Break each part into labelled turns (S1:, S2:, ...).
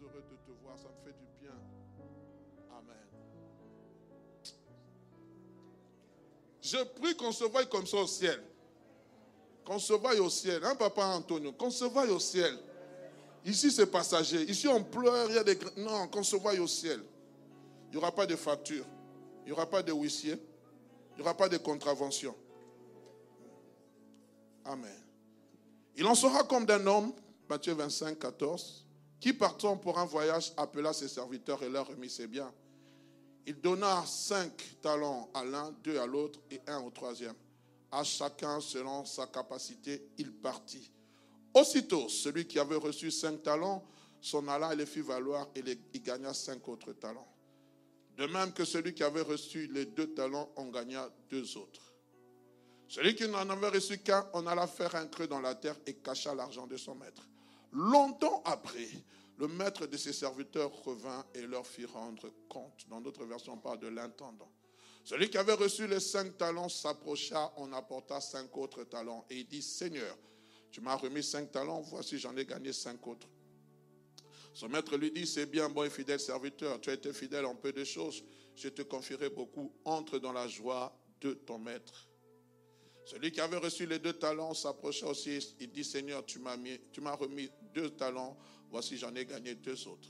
S1: heureux de te voir. Ça me fait du bien. Amen. Je prie qu'on se voie comme ça au ciel. Qu'on se voie au ciel. Hein, papa Antonio? Qu'on se voie au ciel. Ici, c'est passager. Ici, on pleure. Il y a des... Non, qu'on se voie au ciel. Il n'y aura pas de facture. Il n'y aura pas de huissier. Il n'y aura pas de contravention. Amen. Il en sera comme d'un homme, Matthieu 25, 14, qui partant pour un voyage appela ses serviteurs et leur remit ses biens. Il donna cinq talents à l'un, deux à l'autre et un au troisième. À chacun selon sa capacité, il partit. Aussitôt, celui qui avait reçu cinq talents s'en alla et les fit valoir et il gagna cinq autres talents. De même que celui qui avait reçu les deux talents en gagna deux autres. Celui qui n'en avait reçu qu'un en alla faire un creux dans la terre et cacha l'argent de son maître. Longtemps après, le maître de ses serviteurs revint et leur fit rendre compte. Dans d'autres versions, on parle de l'intendant. Celui qui avait reçu les cinq talents s'approcha, en apporta cinq autres talents. Et il dit, Seigneur, tu m'as remis cinq talents, voici j'en ai gagné cinq autres. Son maître lui dit, c'est bien, bon et fidèle serviteur, tu as été fidèle en peu de choses, je te confierai beaucoup, entre dans la joie de ton maître. Celui qui avait reçu les deux talents s'approcha aussi. Il dit, Seigneur, tu m'as remis deux talents. Voici, j'en ai gagné deux autres.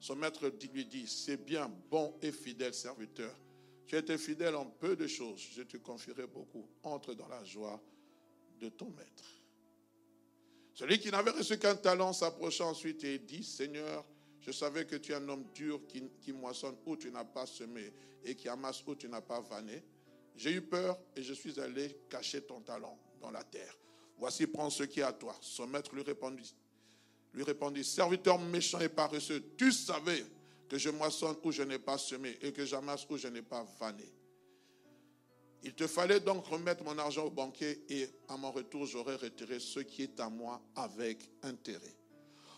S1: Son maître lui dit, c'est bien, bon et fidèle serviteur. Tu as été fidèle en peu de choses. Je te confierai beaucoup. Entre dans la joie de ton maître. Celui qui n'avait reçu qu'un talent s'approcha ensuite et dit, Seigneur, je savais que tu es un homme dur qui, qui moissonne où tu n'as pas semé et qui amasse où tu n'as pas vanné. J'ai eu peur et je suis allé cacher ton talent dans la terre. Voici, prends ce qui est à toi. Son maître lui répondit, serviteur méchant et paresseux, tu savais que je moissonne où je n'ai pas semé et que j'amasse où je n'ai pas vanné. Il te fallait donc remettre mon argent au banquier et à mon retour, j'aurais retiré ce qui est à moi avec intérêt.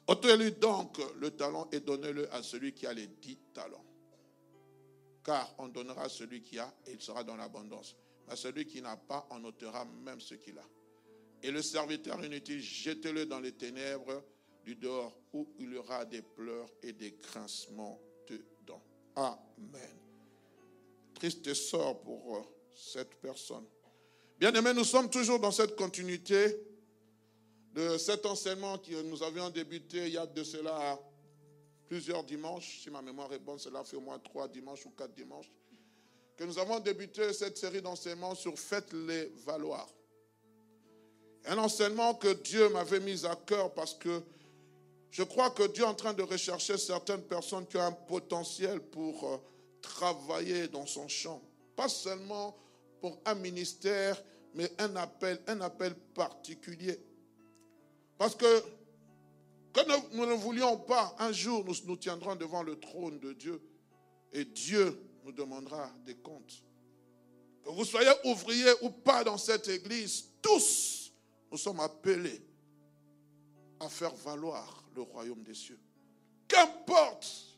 S1: Ôtez-lui donc le talent et donnez-le à celui qui a les dix talents car on donnera celui qui a et il sera dans l'abondance. Mais celui qui n'a pas, on ôtera même ce qu'il a. Et le serviteur inutile, jetez-le dans les ténèbres du dehors où il y aura des pleurs et des grincements dedans. Amen. Triste sort pour euh, cette personne. Bien aimé, nous sommes toujours dans cette continuité de cet enseignement que nous avions débuté il y a de cela plusieurs dimanches, si ma mémoire est bonne, cela fait au moins trois dimanches ou quatre dimanches, que nous avons débuté cette série d'enseignements sur Faites-les valoir. Un enseignement que Dieu m'avait mis à cœur parce que je crois que Dieu est en train de rechercher certaines personnes qui ont un potentiel pour euh, travailler dans son champ. Pas seulement pour un ministère, mais un appel, un appel particulier. Parce que quand nous ne voulions pas, un jour, nous nous tiendrons devant le trône de Dieu et Dieu nous demandera des comptes. Que vous soyez ouvrier ou pas dans cette église, tous, nous sommes appelés à faire valoir le royaume des cieux. Qu'importe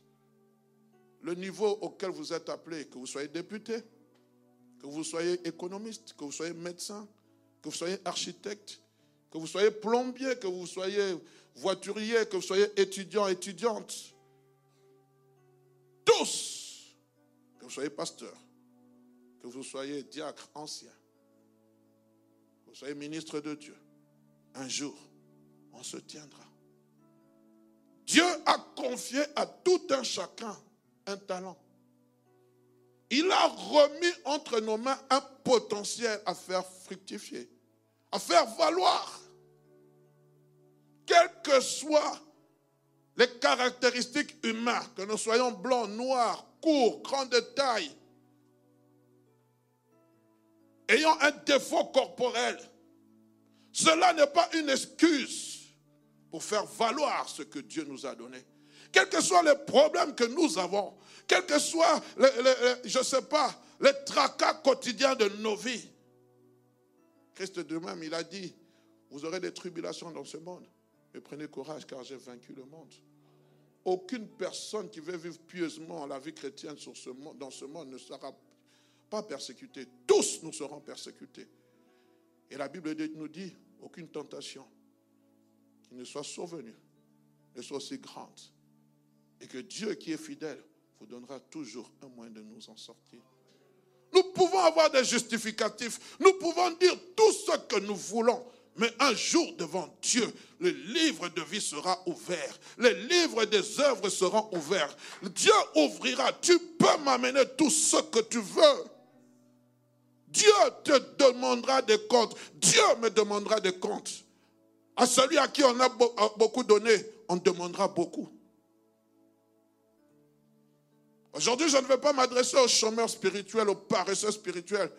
S1: le niveau auquel vous êtes appelé, que vous soyez député, que vous soyez économiste, que vous soyez médecin, que vous soyez architecte, que vous soyez plombier, que vous soyez voiturier, que vous soyez étudiant, étudiante, tous, que vous soyez pasteur, que vous soyez diacre ancien, que vous soyez ministre de Dieu, un jour, on se tiendra. Dieu a confié à tout un chacun un talent. Il a remis entre nos mains un potentiel à faire fructifier, à faire valoir que soient les caractéristiques humaines, que nous soyons blancs, noirs, courts, grands de taille, ayant un défaut corporel, cela n'est pas une excuse pour faire valoir ce que Dieu nous a donné. Quels que soient les problèmes que nous avons, quels que soient, je ne sais pas, les tracas quotidiens de nos vies. Christ de même, il a dit, vous aurez des tribulations dans ce monde. Mais prenez courage car j'ai vaincu le monde. Aucune personne qui veut vivre pieusement la vie chrétienne dans ce monde ne sera pas persécutée. Tous nous serons persécutés. Et la Bible nous dit, aucune tentation qui ne soit survenue ne soit aussi grande. Et que Dieu qui est fidèle vous donnera toujours un moyen de nous en sortir. Nous pouvons avoir des justificatifs. Nous pouvons dire tout ce que nous voulons. Mais un jour devant Dieu, le livre de vie sera ouvert. Les livres des œuvres seront ouverts. Dieu ouvrira. Tu peux m'amener tout ce que tu veux. Dieu te demandera des comptes. Dieu me demandera des comptes. À celui à qui on a beaucoup donné, on demandera beaucoup. Aujourd'hui, je ne vais pas m'adresser aux chômeurs spirituels, aux paresseux spirituels.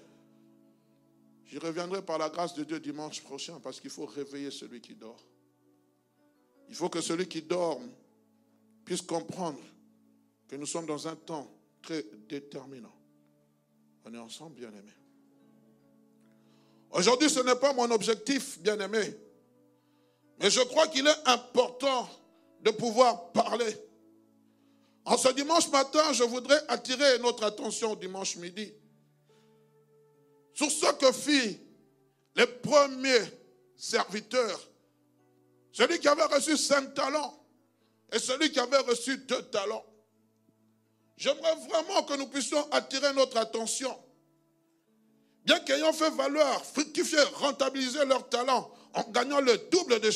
S1: J'y reviendrai par la grâce de Dieu dimanche prochain parce qu'il faut réveiller celui qui dort. Il faut que celui qui dort puisse comprendre que nous sommes dans un temps très déterminant. On est ensemble, bien-aimés. Aujourd'hui, ce n'est pas mon objectif, bien-aimé. Mais je crois qu'il est important de pouvoir parler. En ce dimanche matin, je voudrais attirer notre attention dimanche midi sur ce que fit les premiers serviteurs. Celui qui avait reçu cinq talents et celui qui avait reçu deux talents. J'aimerais vraiment que nous puissions attirer notre attention. Bien qu'ayant fait valoir, fructifier, rentabiliser leurs talents en gagnant le double de,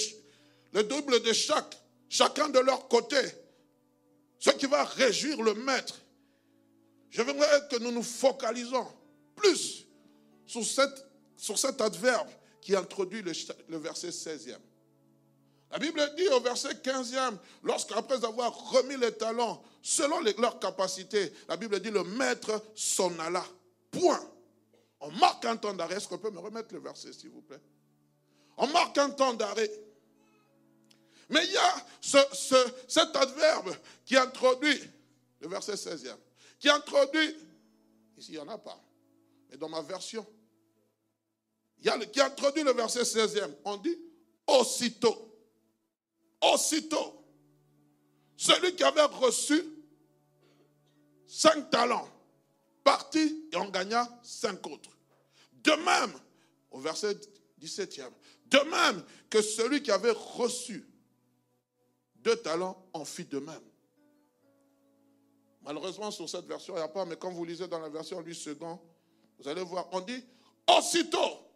S1: le double de chaque, chacun de leur côté, ce qui va réjouir le maître. Je voudrais que nous nous focalisons plus sur, cet adverbe qui introduit le, verset 16e. La Bible dit au verset 15e, lorsqu'après avoir remis les talents selon leurs capacités, la Bible dit le maître s'en alla. Point. On marque un temps d'arrêt. Est-ce qu'on peut me remettre le verset, s'il vous plaît? On marque un temps d'arrêt. Mais il y a cet adverbe qui introduit, le verset 16e, qui introduit, ici il n'y en a pas, mais dans ma version, qui introduit le verset 16e. On dit aussitôt. Aussitôt. Celui qui avait reçu cinq talents, partit et en gagna cinq autres. De même, au verset 17e, de même que celui qui avait reçu deux talents en fit de même. Malheureusement, sur cette version, il n'y a pas, mais quand vous lisez dans la version lui second, vous allez voir, on dit aussitôt,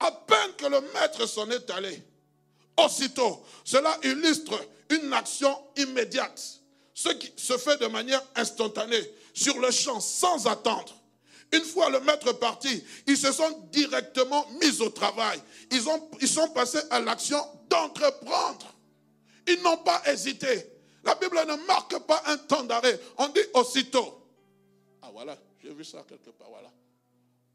S1: à peine que le maître s'en est allé, aussitôt, cela illustre une action immédiate, ce qui se fait de manière instantanée, sur le champ, sans attendre. Une fois le maître parti, ils se sont directement mis au travail. Ils, ont, ils sont passés à l'action d'entreprendre. Ils n'ont pas hésité. La Bible ne marque pas un temps d'arrêt. On dit aussitôt. Ah voilà, j'ai vu ça quelque part. Voilà.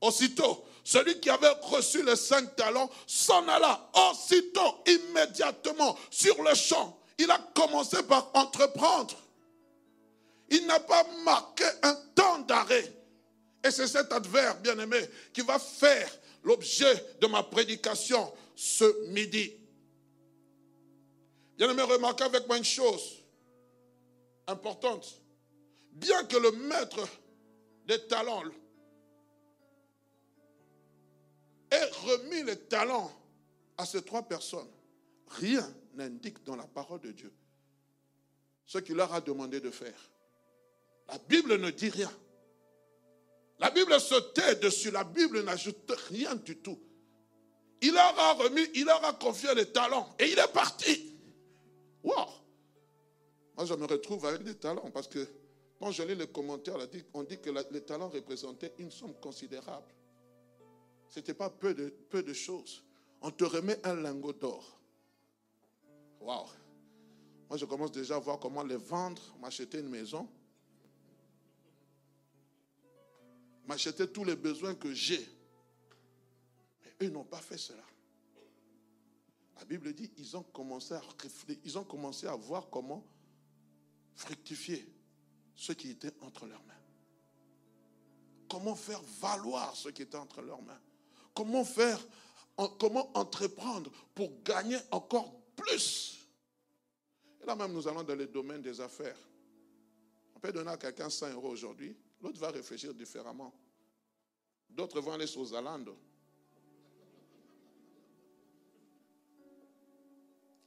S1: Aussitôt, celui qui avait reçu les cinq talents s'en alla aussitôt, immédiatement, sur le champ. Il a commencé par entreprendre. Il n'a pas marqué un temps d'arrêt. Et c'est cet adverbe, bien aimé, qui va faire l'objet de ma prédication ce midi. Bien aimé, remarquez avec moi une chose importante. Bien que le maître des talents ait remis les talents à ces trois personnes, rien n'indique dans la parole de Dieu ce qu'il leur a demandé de faire. La Bible ne dit rien. La Bible se tait dessus. La Bible n'ajoute rien du tout. Il leur a remis, il leur a confié les talents et il est parti. Wow! Moi, je me retrouve avec des talents parce que quand je lis les commentaires, on dit que les talents représentaient une somme considérable. Ce n'était pas peu de, peu de choses. On te remet un lingot d'or. Waouh! Moi, je commence déjà à voir comment les vendre, m'acheter une maison, m'acheter tous les besoins que j'ai. Mais eux n'ont pas fait cela. La Bible dit ils ont commencé à ils ont commencé à voir comment fructifier ce qui était entre leurs mains. Comment faire valoir ce qui était entre leurs mains. Comment faire, comment entreprendre pour gagner encore plus. Et là même, nous allons dans le domaine des affaires. On peut donner à quelqu'un 100 euros aujourd'hui, l'autre va réfléchir différemment. D'autres vont aller sur Zalando.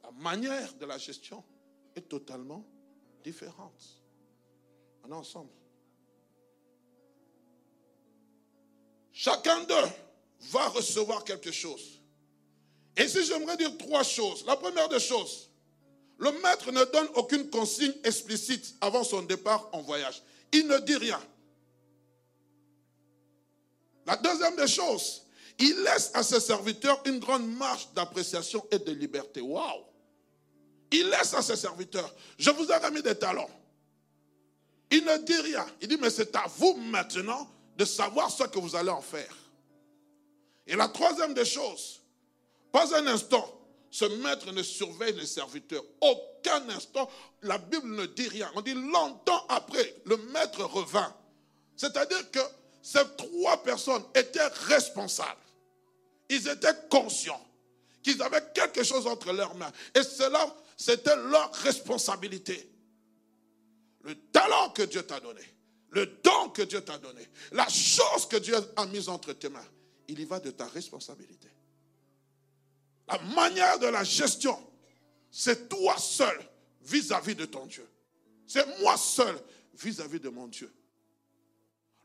S1: La manière de la gestion est totalement différente. On est ensemble. Chacun d'eux va recevoir quelque chose. Et si j'aimerais dire trois choses, la première des choses, le maître ne donne aucune consigne explicite avant son départ en voyage. Il ne dit rien. La deuxième des choses, il laisse à ses serviteurs une grande marge d'appréciation et de liberté. Waouh! Il laisse à ses serviteurs, je vous ai remis des talents. Il ne dit rien. Il dit, mais c'est à vous maintenant de savoir ce que vous allez en faire. Et la troisième des choses, pas un instant, ce maître ne surveille les serviteurs. Aucun instant, la Bible ne dit rien. On dit longtemps après, le maître revint. C'est-à-dire que ces trois personnes étaient responsables. Ils étaient conscients qu'ils avaient quelque chose entre leurs mains. Et cela, c'était leur responsabilité. Le talent que Dieu t'a donné, le don que Dieu t'a donné, la chose que Dieu a mise entre tes mains, il y va de ta responsabilité. La manière de la gestion, c'est toi seul vis-à-vis de ton Dieu. C'est moi seul vis-à-vis -vis de mon Dieu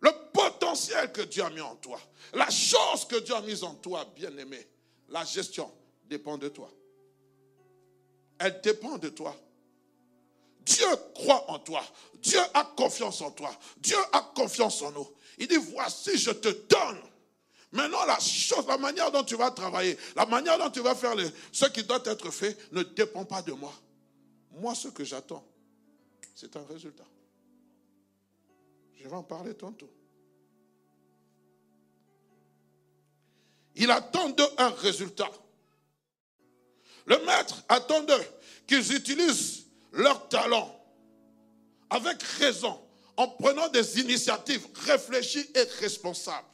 S1: le potentiel que Dieu a mis en toi, la chose que Dieu a mise en toi, bien-aimé, la gestion dépend de toi. Elle dépend de toi. Dieu croit en toi. Dieu a confiance en toi. Dieu a confiance en nous. Il dit, voici, je te donne. Maintenant, la chose, la manière dont tu vas travailler, la manière dont tu vas faire ce qui doit être fait ne dépend pas de moi. Moi, ce que j'attends, c'est un résultat. Je vais en parler tantôt. Il attend d'eux un résultat. Le maître attend d'eux qu'ils utilisent leur talent avec raison, en prenant des initiatives réfléchies et responsables.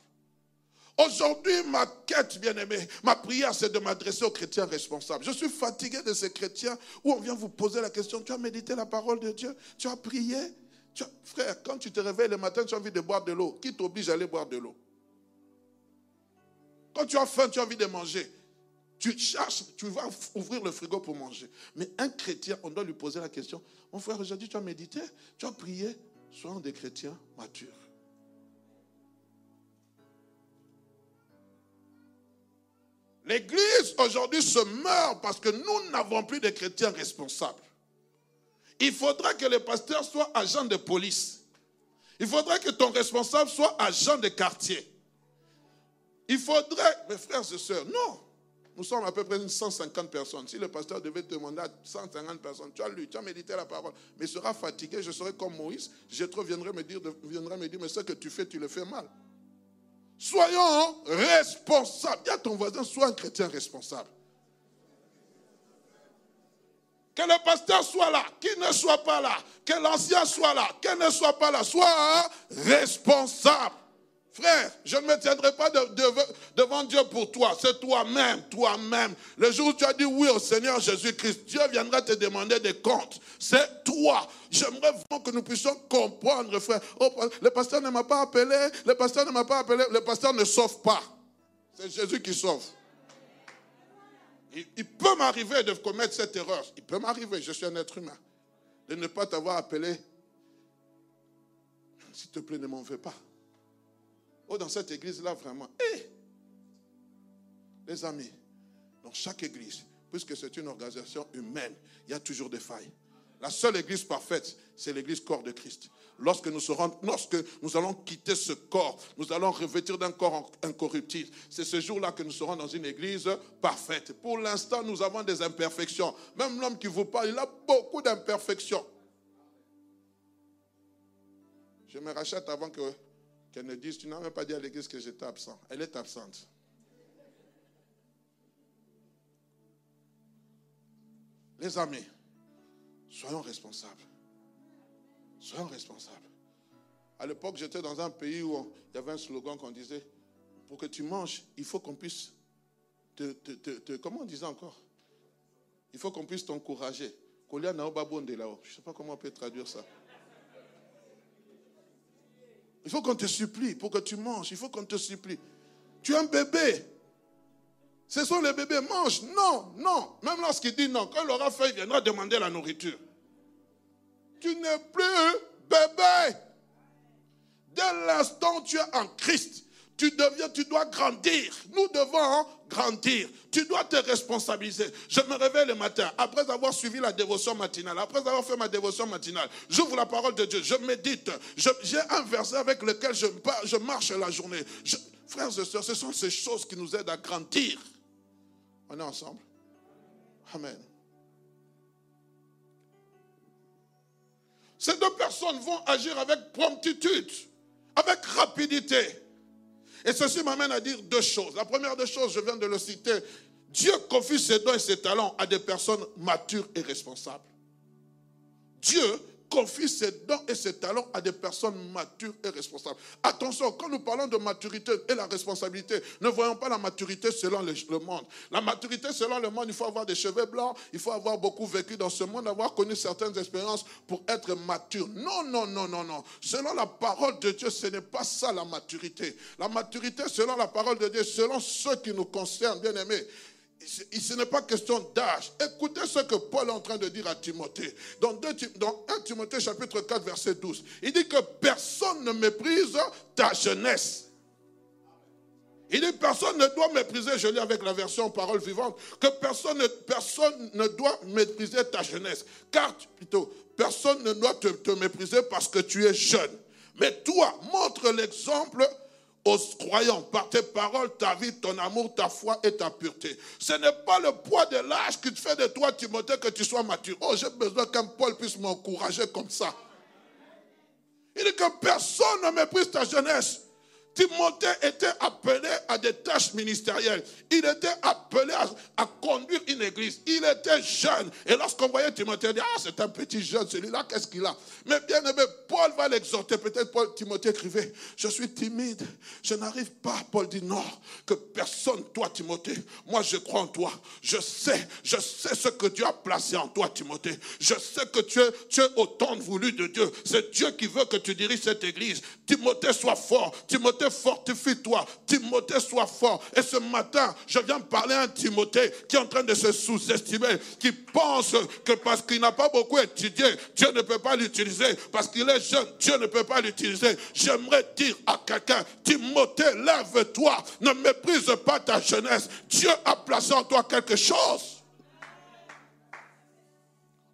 S1: Aujourd'hui, ma quête, bien-aimée, ma prière, c'est de m'adresser aux chrétiens responsables. Je suis fatigué de ces chrétiens où on vient vous poser la question, tu as médité la parole de Dieu, tu as prié, frère, quand tu te réveilles le matin, tu as envie de boire de l'eau. Qui t'oblige à aller boire de l'eau? Quand tu as faim, tu as envie de manger. Tu cherches, tu vas ouvrir le frigo pour manger. Mais un chrétien, on doit lui poser la question Mon frère, aujourd'hui, tu as médité, tu as prié. Soyons des chrétiens matures. L'Église aujourd'hui se meurt parce que nous n'avons plus de chrétiens responsables. Il faudra que le pasteur soit agent de police. Il faudrait que ton responsable soit agent de quartier. Il faudrait, mes frères et sœurs, non. Nous sommes à peu près 150 personnes. Si le pasteur devait demander à 150 personnes, tu as lu, tu as médité la parole, mais sera fatigué, je serai comme Moïse, je viendrai me dire, viendrai me dire, mais ce que tu fais, tu le fais mal. Soyons responsables. Dis à ton voisin, sois un chrétien responsable. Que le pasteur soit là, qu'il ne soit pas là, que l'ancien soit là, qu'il ne soit pas là, soit responsable. Frère, je ne me tiendrai pas devant Dieu pour toi. C'est toi-même, toi-même. Le jour où tu as dit oui au Seigneur Jésus-Christ, Dieu viendra te demander des comptes. C'est toi. J'aimerais vraiment que nous puissions comprendre, frère. Oh, le pasteur ne m'a pas appelé, le pasteur ne m'a pas appelé, le pasteur ne sauve pas. C'est Jésus qui sauve. Il, peut m'arriver de commettre cette erreur. Il peut m'arriver, je suis un être humain. De ne pas t'avoir appelé. S'il te plaît, ne m'en veux pas. Oh, dans cette église-là, vraiment. Eh! Les amis, dans chaque église, puisque c'est une organisation humaine, il y a toujours des failles. La seule église parfaite, c'est l'église corps de Christ. Lorsque nous, serons, lorsque nous allons quitter ce corps, nous allons revêtir d'un corps incorruptible. C'est ce jour-là que nous serons dans une église parfaite. Pour l'instant, nous avons des imperfections. Même l'homme qui vous parle, il a beaucoup d'imperfections. Je me rachète avant que qu'elle ne dise, tu n'as même pas dit à l'église que j'étais absent. Elle est absente. Les amis, soyons responsables. Soyons responsables. À l'époque, j'étais dans un pays où il y avait un slogan qu'on disait pour que tu manges, il faut qu'on puisse te, Comment on disait encore? Il faut qu'on puisse t'encourager. Je ne sais pas comment on peut traduire ça. Il faut qu'on te supplie pour que tu manges. Il faut qu'on te supplie. Tu es un bébé. Ce sont les bébés. Mange. Non, non. Même lorsqu'il dit non, quand il aura faim, il viendra demander la nourriture. Tu n'es plus bébé. Dès l'instant tu es en Christ, tu deviens, tu dois grandir. Nous devons grandir. Tu dois te responsabiliser. Je me réveille le matin, après avoir suivi la dévotion matinale, après avoir fait ma dévotion matinale, j'ouvre la parole de Dieu, je médite. J'ai un verset avec lequel je, je marche la journée. frères et sœurs, ce sont ces choses qui nous aident à grandir. On est ensemble? Amen. Ces deux personnes vont agir avec promptitude, avec rapidité. Et ceci m'amène à dire deux choses. La première des choses, je viens de le citer, Dieu confie ses dons et ses talents à des personnes matures et responsables. Dieu confie ses dons et ses talents à des personnes matures et responsables. Attention, quand nous parlons de maturité et la responsabilité, ne voyons pas la maturité selon le monde. La maturité selon le monde, il faut avoir des cheveux blancs, il faut avoir beaucoup vécu dans ce monde, avoir connu certaines expériences pour être mature. Non, non, non, non, non. Selon la parole de Dieu, ce n'est pas ça la maturité. La maturité, selon la parole de Dieu, selon ce qui nous concerne, bien aimés, ce n'est pas question d'âge. Écoutez ce que Paul est en train de dire à Timothée. Dans, 1 Timothée chapitre 4 verset 12, il dit que personne ne méprise ta jeunesse. Il dit personne ne doit mépriser, je lis avec la version parole vivante, que personne, personne ne doit mépriser ta jeunesse. Car, plutôt, personne ne doit te mépriser parce que tu es jeune. Mais toi, montre l'exemple aux croyants par tes paroles, ta vie, ton amour, ta foi et ta pureté. Ce n'est pas le poids de l'âge qui te fait de toi, Timothée, que tu sois mature. Oh, j'ai besoin qu'un Paul puisse m'encourager comme ça. Il dit que personne ne méprise ta jeunesse. Timothée était appelé à des tâches ministérielles. Il était appelé à, conduire une église. Il était jeune. Et lorsqu'on voyait Timothée, il dit, ah, c'est un petit jeune, celui-là, qu'est-ce qu'il a? Mais bien aimé, Paul va l'exhorter. Peut-être Paul, Timothée écrivait, je suis timide, je n'arrive pas. Paul dit, non, que personne, toi, Timothée, moi, je crois en toi. Je sais, je sais ce que Dieu a placé en toi, Timothée. Je sais que tu es, tu voulu de Dieu. C'est Dieu qui veut que tu diriges cette église. Timothée, sois fort. Timothée, fortifie-toi. Timothée, sois fort. Et ce matin, je viens parler à un Timothée qui est en train de se sous-estimer, qui pense que parce qu'il n'a pas beaucoup étudié, Dieu ne peut pas l'utiliser. Parce qu'il est jeune, Dieu ne peut pas l'utiliser. J'aimerais dire à quelqu'un, Timothée, lève-toi. Ne méprise pas ta jeunesse. Dieu a placé en toi quelque chose.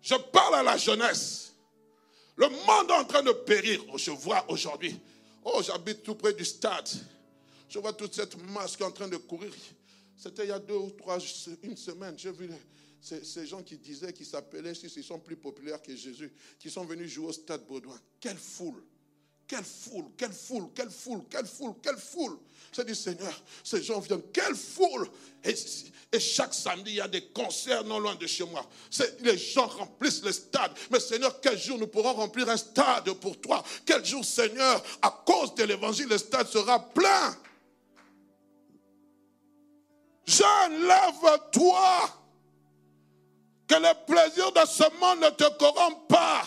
S1: Je parle à la jeunesse. Le monde est en train de périr. Je vois aujourd'hui Oh, j'habite tout près du stade. Je vois toute cette masse qui est en train de courir. C'était il y a deux ou trois, une semaine. J'ai vu ces, gens qui disaient qu'ils s'appelaient, ils sont plus populaires que Jésus, qui sont venus jouer au stade Baudouin. Quelle foule! Quelle foule, quelle foule, quelle foule, quelle foule, quelle foule. C'est du Seigneur, ces gens viennent, quelle foule. Et, chaque samedi, il y a des concerts non loin de chez moi. Les gens remplissent le stade. Mais Seigneur, quel jour nous pourrons remplir un stade pour toi? Quel jour, Seigneur, à cause de l'évangile, le stade sera plein? Jeune, lève-toi. Que les plaisirs de ce monde ne te corrompent pas.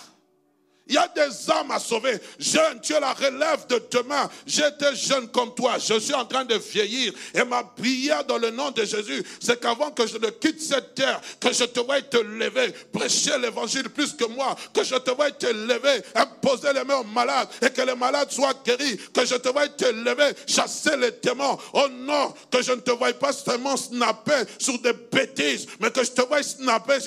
S1: Il y a des âmes à sauver. Jeune, tu es la relève de demain. J'étais jeune comme toi. Je suis en train de vieillir. Et ma prière dans le nom de Jésus, c'est qu'avant que je ne quitte cette terre, que je te voie te lever, prêcher l'évangile plus que moi, que je te voie te lever, imposer les mains aux malades et que les malades soient guéris, que je te voie te lever, chasser les démons. Oh non, que je ne te voie pas seulement snapper sur des bêtises, mais que je te voie snapper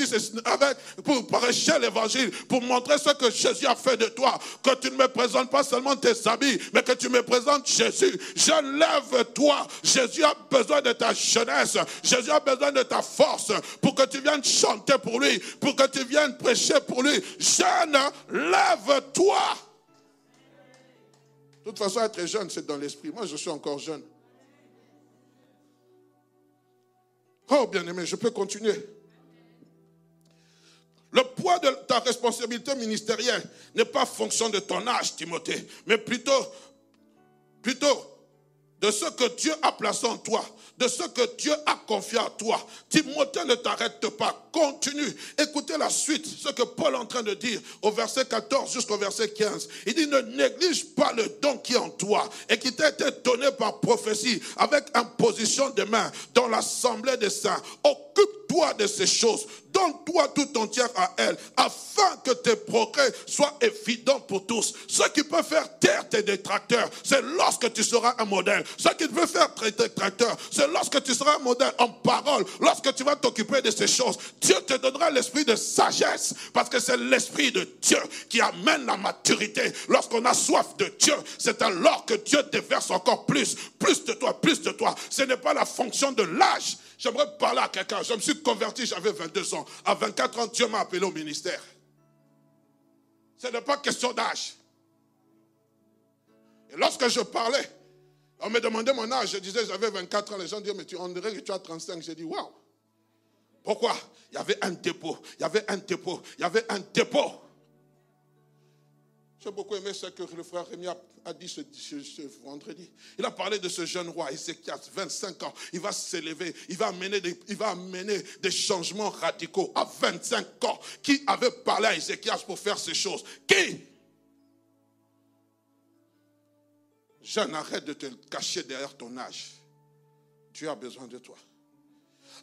S1: avec, pour prêcher l'évangile, pour montrer ce que Jésus fait de toi, que tu ne me présentes pas seulement tes habits, mais que tu me présentes Jésus. Je lève-toi. Jésus a besoin de ta jeunesse. Jésus a besoin de ta force pour que tu viennes chanter pour lui, pour que tu viennes prêcher pour lui. Jeune, lève-toi. De toute façon, être jeune, c'est dans l'esprit. Moi, je suis encore jeune. Oh, bien-aimé, je peux continuer. Le poids de ta responsabilité ministérielle n'est pas fonction de ton âge, Timothée, mais plutôt, de ce que Dieu a placé en toi, de ce que Dieu a confié à toi. Timothée, ne t'arrête pas, continue. Écoutez la suite, ce que Paul est en train de dire au verset 14 jusqu'au verset 15. Il dit, ne néglige pas le don qui est en toi et qui t'a été donné par prophétie avec imposition de main dans l'assemblée des saints. Occupe-toi de ces choses Donne-toi tout entière à elle, afin que tes progrès soient évidents pour tous. Ce qui peut faire taire tes détracteurs, c'est lorsque tu seras un modèle. Ce qui peut faire tes détracteurs, c'est lorsque tu seras un modèle en parole, lorsque tu vas t'occuper de ces choses. Dieu te donnera l'esprit de sagesse, parce que c'est l'esprit de Dieu qui amène la maturité. Lorsqu'on a soif de Dieu, c'est alors que Dieu déverse encore plus, plus de toi, plus de toi. Ce n'est pas la fonction de l'âge. J'aimerais parler à quelqu'un. Je me suis converti, j'avais 22 ans. À 24 ans, Dieu m'a appelé au ministère. Ce n'est pas question d'âge. Et lorsque je parlais, on me demandait mon âge. Je disais, j'avais 24 ans. Les gens disaient, mais tu, on dirait que tu as 35. J'ai dit, waouh. Pourquoi? Il y avait un dépôt. Il y avait un dépôt. Il y avait un dépôt. J'ai beaucoup aimé ce que le frère Rémi a, dit ce, vendredi. Il a parlé de ce jeune roi, Ézéchias, 25 ans. Il va s'élever, il, va amener des, il va amener des changements radicaux à 25 ans. Qui avait parlé à Ézéchias pour faire ces choses? Qui? Jeanne, arrête de te cacher derrière ton âge. Tu as besoin de toi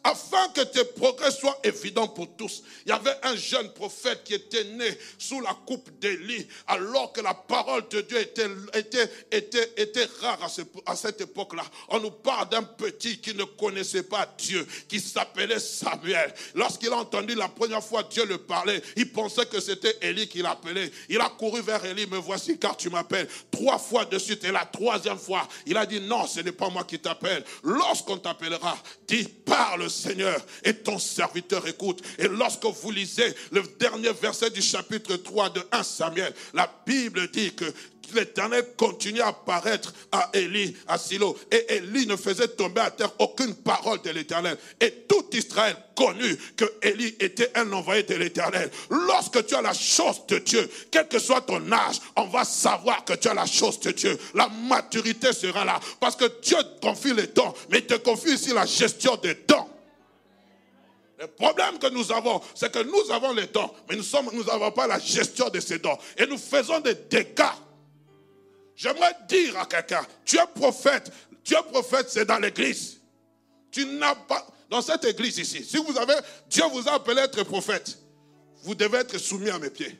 S1: afin que tes progrès soient évidents pour tous. Il y avait un jeune prophète qui était né sous la coupe d'Élie, alors que la parole de Dieu était, rare à, cette époque-là. On nous parle d'un petit qui ne connaissait pas Dieu, qui s'appelait Samuel. Lorsqu'il a entendu la première fois Dieu le parler, il pensait que c'était Élie qui l'appelait. Il a couru vers Élie, me voici car tu m'appelles. Trois fois de suite, et la troisième fois, il a dit non, ce n'est pas moi qui t'appelle. Lorsqu'on t'appellera, dis, parle Seigneur, et ton serviteur écoute. Et lorsque vous lisez le dernier verset du chapitre 3 de 1 Samuel, la Bible dit que l'Éternel continue à apparaître à Élie, à Silo. Et Élie ne faisait tomber à terre aucune parole de l'Éternel. Et tout Israël connut que Élie était un envoyé de l'Éternel. Lorsque tu as la chose de Dieu, quel que soit ton âge, on va savoir que tu as la chose de Dieu. La maturité sera là. Parce que Dieu te confie les dons, mais il te confie ici la gestion des dons. Le problème que nous avons, c'est que nous avons les dons, mais nous n'avons pas la gestion de ces dons. Et nous faisons des dégâts. J'aimerais dire à quelqu'un, tu es prophète. Tu es prophète, c'est dans l'église. Tu n'as pas, dans cette église ici, si vous avez, Dieu vous a appelé à être prophète, vous devez être soumis à mes pieds.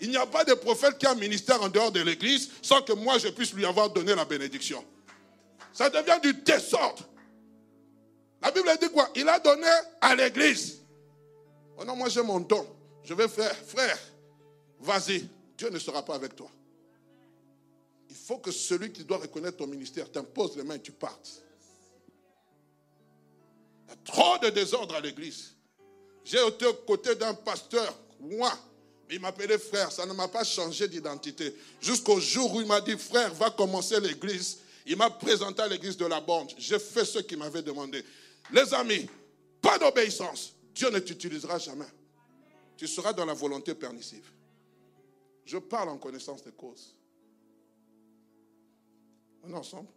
S1: Il n'y a pas de prophète qui a un ministère en dehors de l'église sans que moi je puisse lui avoir donné la bénédiction. Ça devient du désordre. La Bible dit quoi? Il a donné à l'église. Oh non, moi j'ai mon don. Je vais faire, frère, vas-y. Dieu ne sera pas avec toi. Il faut que celui qui doit reconnaître ton ministère t'impose les mains et tu partes. Il y a trop de désordre à l'église. J'ai été aux côtés d'un pasteur, moi, il m'appelait frère, ça ne m'a pas changé d'identité. Jusqu'au jour où il m'a dit, frère, va commencer l'église. Il m'a présenté à l'église de la bande. J'ai fait ce qu'il m'avait demandé. Les amis, pas d'obéissance. Dieu ne t'utilisera jamais. Tu seras dans la volonté permissive. Je parle en connaissance de cause. On est ensemble.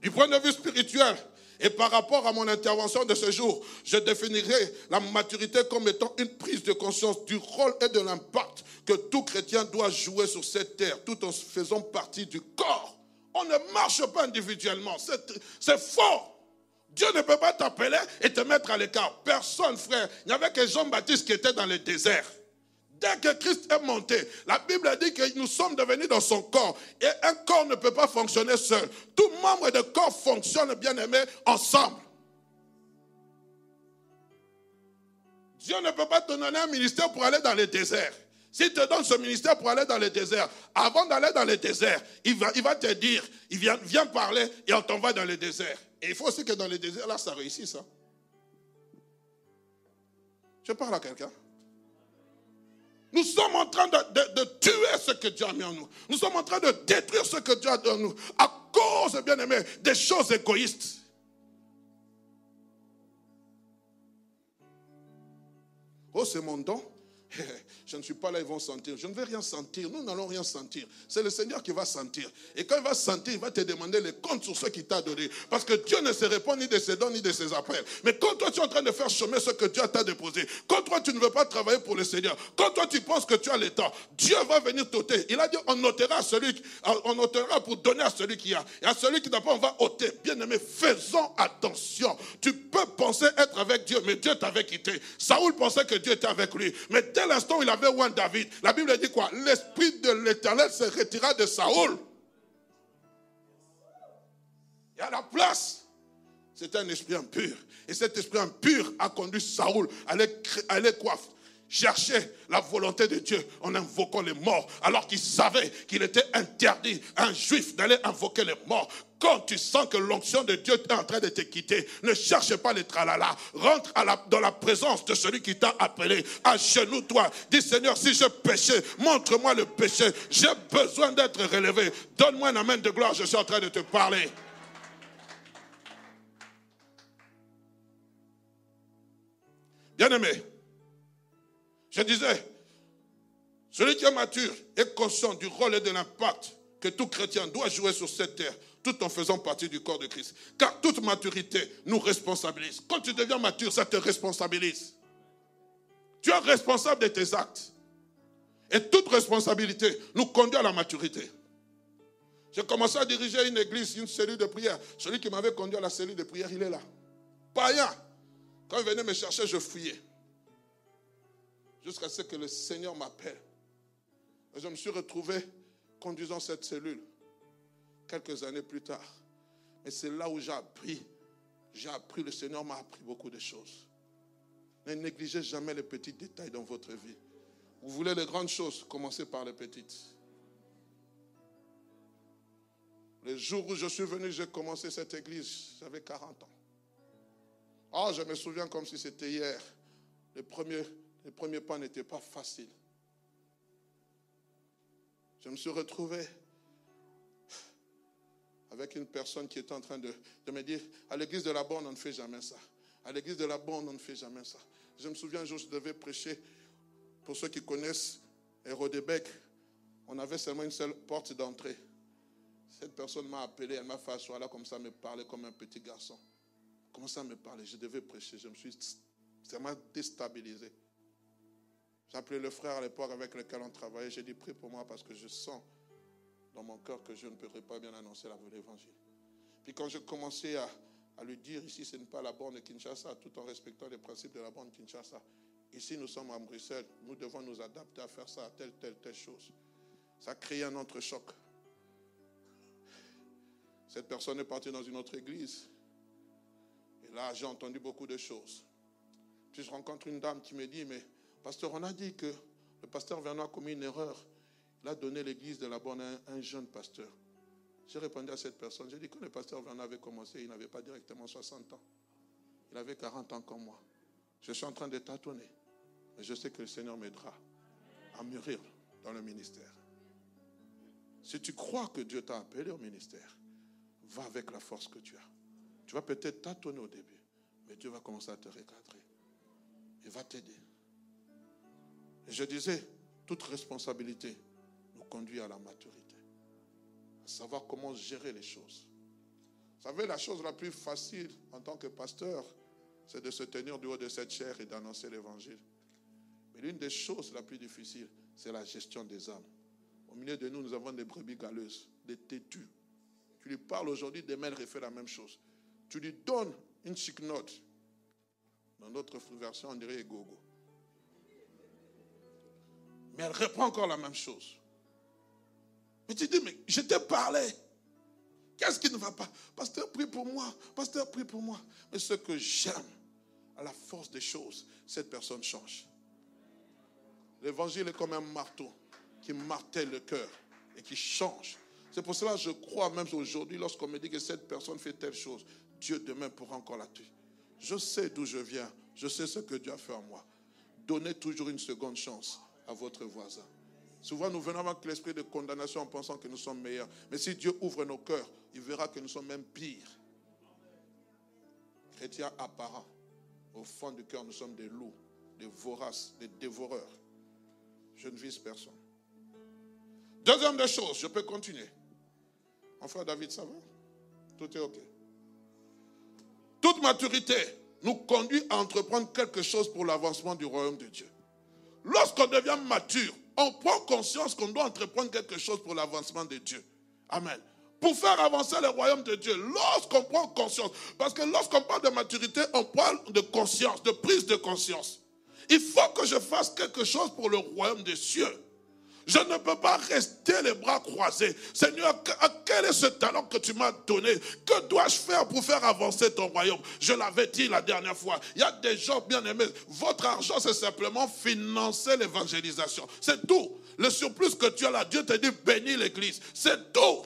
S1: Du point de vue spirituel, et par rapport à mon intervention de ce jour, je définirai la maturité comme étant une prise de conscience du rôle et de l'impact que tout chrétien doit jouer sur cette terre, tout en faisant partie du corps. On ne marche pas individuellement. C'est fort. Dieu ne peut pas t'appeler et te mettre à l'écart. Personne, frère. Il n'y avait que Jean-Baptiste qui était dans le désert. Dès que Christ est monté, la Bible dit que nous sommes devenus dans son corps. Et un corps ne peut pas fonctionner seul. Tout membre de corps fonctionne, bien aimé, ensemble. Dieu ne peut pas te donner un ministère pour aller dans le désert. S'il te donne ce ministère pour aller dans le désert, avant d'aller dans le désert, il va, te dire, il vient, viens parler et on t'envoie dans le désert. Et il faut aussi que dans le désert, là, ça réussisse. Hein. Je parle à quelqu'un. Nous sommes en train de, tuer ce que Dieu a mis en nous. Nous sommes en train de détruire ce que Dieu a mis en nous à cause, bien aimé, des choses égoïstes. Oh c'est mon don. Je ne suis pas là, ils vont sentir. Je ne vais rien sentir. Nous n'allons rien sentir. C'est le Seigneur qui va sentir. Et quand il va sentir, il va te demander les comptes sur ce qu'il t'a donné. Parce que Dieu ne se répond ni de ses dons ni de ses appels. Mais quand toi tu es en train de faire chemin ce que Dieu t'a déposé, quand toi tu ne veux pas travailler pour le Seigneur, quand toi tu penses que tu as le temps, Dieu va venir t'ôter. Il a dit on notera celui, on notera pour donner à celui qui a. Et à celui qui n'a pas, on va ôter. Bien aimé, faisons attention. Tu peux penser être avec Dieu, mais Dieu t'avait quitté. Saoul pensait que Dieu était avec lui. Mais dès l'instant où il avait oint David, la Bible dit quoi? L'esprit de l'éternel se retira de Saoul. Et à la place, c'était un esprit impur. Et cet esprit impur a conduit Saoul à aller, chercher la volonté de Dieu en invoquant les morts, alors qu'il savait qu'il était interdit à un juif d'aller invoquer les morts. Quand tu sens que l'onction de Dieu est en train de te quitter, ne cherche pas les tralala. Rentre dans la présence de celui qui t'a appelé. À genoux, toi. Dis Seigneur, si je péchais, montre-moi le péché. J'ai besoin d'être relevé. Donne-moi un amen de gloire. Je suis en train de te parler. Bien-aimé, je disais, celui qui est mature est conscient du rôle et de l'impact que tout chrétien doit jouer sur cette terre tout en faisant partie du corps de Christ. Car toute maturité nous responsabilise. Quand tu deviens mature, ça te responsabilise. Tu es responsable de tes actes. Et toute responsabilité nous conduit à la maturité. J'ai commencé à diriger une église, une cellule de prière. Celui qui m'avait conduit à la cellule de prière, il est là. Païen. Quand il venait me chercher, je fuyais. Jusqu'à ce que le Seigneur m'appelle. Et je me suis retrouvé conduisant cette cellule quelques années plus tard. Et c'est là où j'ai appris. J'ai appris, le Seigneur m'a appris beaucoup de choses. Ne négligez jamais les petits détails dans votre vie. Vous voulez les grandes choses, commencez par les petites. Le jour où je suis venu, j'ai commencé cette église, j'avais 40 ans. Ah, je me souviens comme si c'était hier. Les premiers, les premiers pas n'étaient pas faciles. Je me suis retrouvé avec une personne qui était en train de, me dire, à l'église de la borne, on ne fait jamais ça. À l'église de la borne, on ne fait jamais ça. Je me souviens un jour, je devais prêcher, pour ceux qui connaissent Hérodébec, on avait seulement une seule porte d'entrée. Cette personne m'a appelé, elle m'a fait asseoir là comme ça, me parler comme un petit garçon. Comment ça me parler? Je devais prêcher, je me suis, m'a déstabilisé. J'ai appelé le frère à l'époque avec lequel on travaillait, j'ai dit, prie pour moi parce que je sens dans mon cœur que je ne pourrais pas bien annoncer l'évangile. Puis quand je commençais à, lui dire, ici ce n'est pas la borne de Kinshasa, tout en respectant les principes de la borne de Kinshasa, ici nous sommes à Bruxelles, nous devons nous adapter à faire ça, à telle, telle, telle chose. Ça a créé un autre choc. Cette personne est partie dans une autre église. Et là, j'ai entendu beaucoup de choses. Puis je rencontre une dame qui me dit, mais pasteur, on a dit que le pasteur Vernon a commis une erreur. Il a donné l'église de la Bonne à un, jeune pasteur. J'ai répondu à cette personne, j'ai dit que le pasteur Vernon avait commencé, il n'avait pas directement 60 ans. Il avait 40 ans comme moi. Je suis en train de tâtonner. Mais je sais que le Seigneur m'aidera à mûrir dans le ministère. Si tu crois que Dieu t'a appelé au ministère, va avec la force que tu as. Tu vas peut-être tâtonner au début, mais Dieu va commencer à te recadrer. Il va t'aider. Et je disais, toute responsabilité conduit à la maturité. À savoir comment gérer les choses. Vous savez, la chose la plus facile en tant que pasteur, c'est de se tenir du haut de cette chair et d'annoncer l'évangile. Mais l'une des choses la plus difficiles, c'est la gestion des âmes. Au milieu de nous, nous avons des brebis galeuses, des têtus. Tu lui parles aujourd'hui, demain, elle refait la même chose. Tu lui donnes une chic note. Dans notre version, on dirait gogo. Mais elle reprend encore la même chose. Mais tu dis, mais je t'ai parlé. Qu'est-ce qui ne va pas? Pasteur, prie pour moi. Pasteur, prie pour moi. Mais ce que j'aime, à la force des choses, cette personne change. L'évangile est comme un marteau qui martèle le cœur et qui change. C'est pour cela que je crois même aujourd'hui, lorsqu'on me dit que cette personne fait telle chose, Dieu demain pourra encore la tuer. Je sais d'où je viens. Je sais ce que Dieu a fait en moi. Donnez toujours une seconde chance à votre voisin. Souvent, nous venons avec l'esprit de condamnation en pensant que nous sommes meilleurs. Mais si Dieu ouvre nos cœurs, il verra que nous sommes même pires. Chrétiens apparents. Au fond du cœur, nous sommes des loups, des voraces, des dévoreurs. Je ne vise personne. Deuxième des choses, je peux continuer. Enfin, David, ça va? Tout est OK. Toute maturité nous conduit à entreprendre quelque chose pour l'avancement du royaume de Dieu. Lorsqu'on devient mature, on prend conscience qu'on doit entreprendre quelque chose pour l'avancement de Dieu. Amen. Pour faire avancer le royaume de Dieu, lorsqu'on prend conscience, parce que lorsqu'on parle de maturité, on parle de conscience, de prise de conscience. Il faut que je fasse quelque chose pour le royaume des cieux. Je ne peux pas rester les bras croisés. Seigneur, quel est ce talent que tu m'as donné? Que dois-je faire pour faire avancer ton royaume? Je l'avais dit la dernière fois. Il y a des gens bien aimés. Votre argent, c'est simplement financer l'évangélisation. C'est tout. Le surplus que tu as là, Dieu te dit bénis l'église. C'est tout.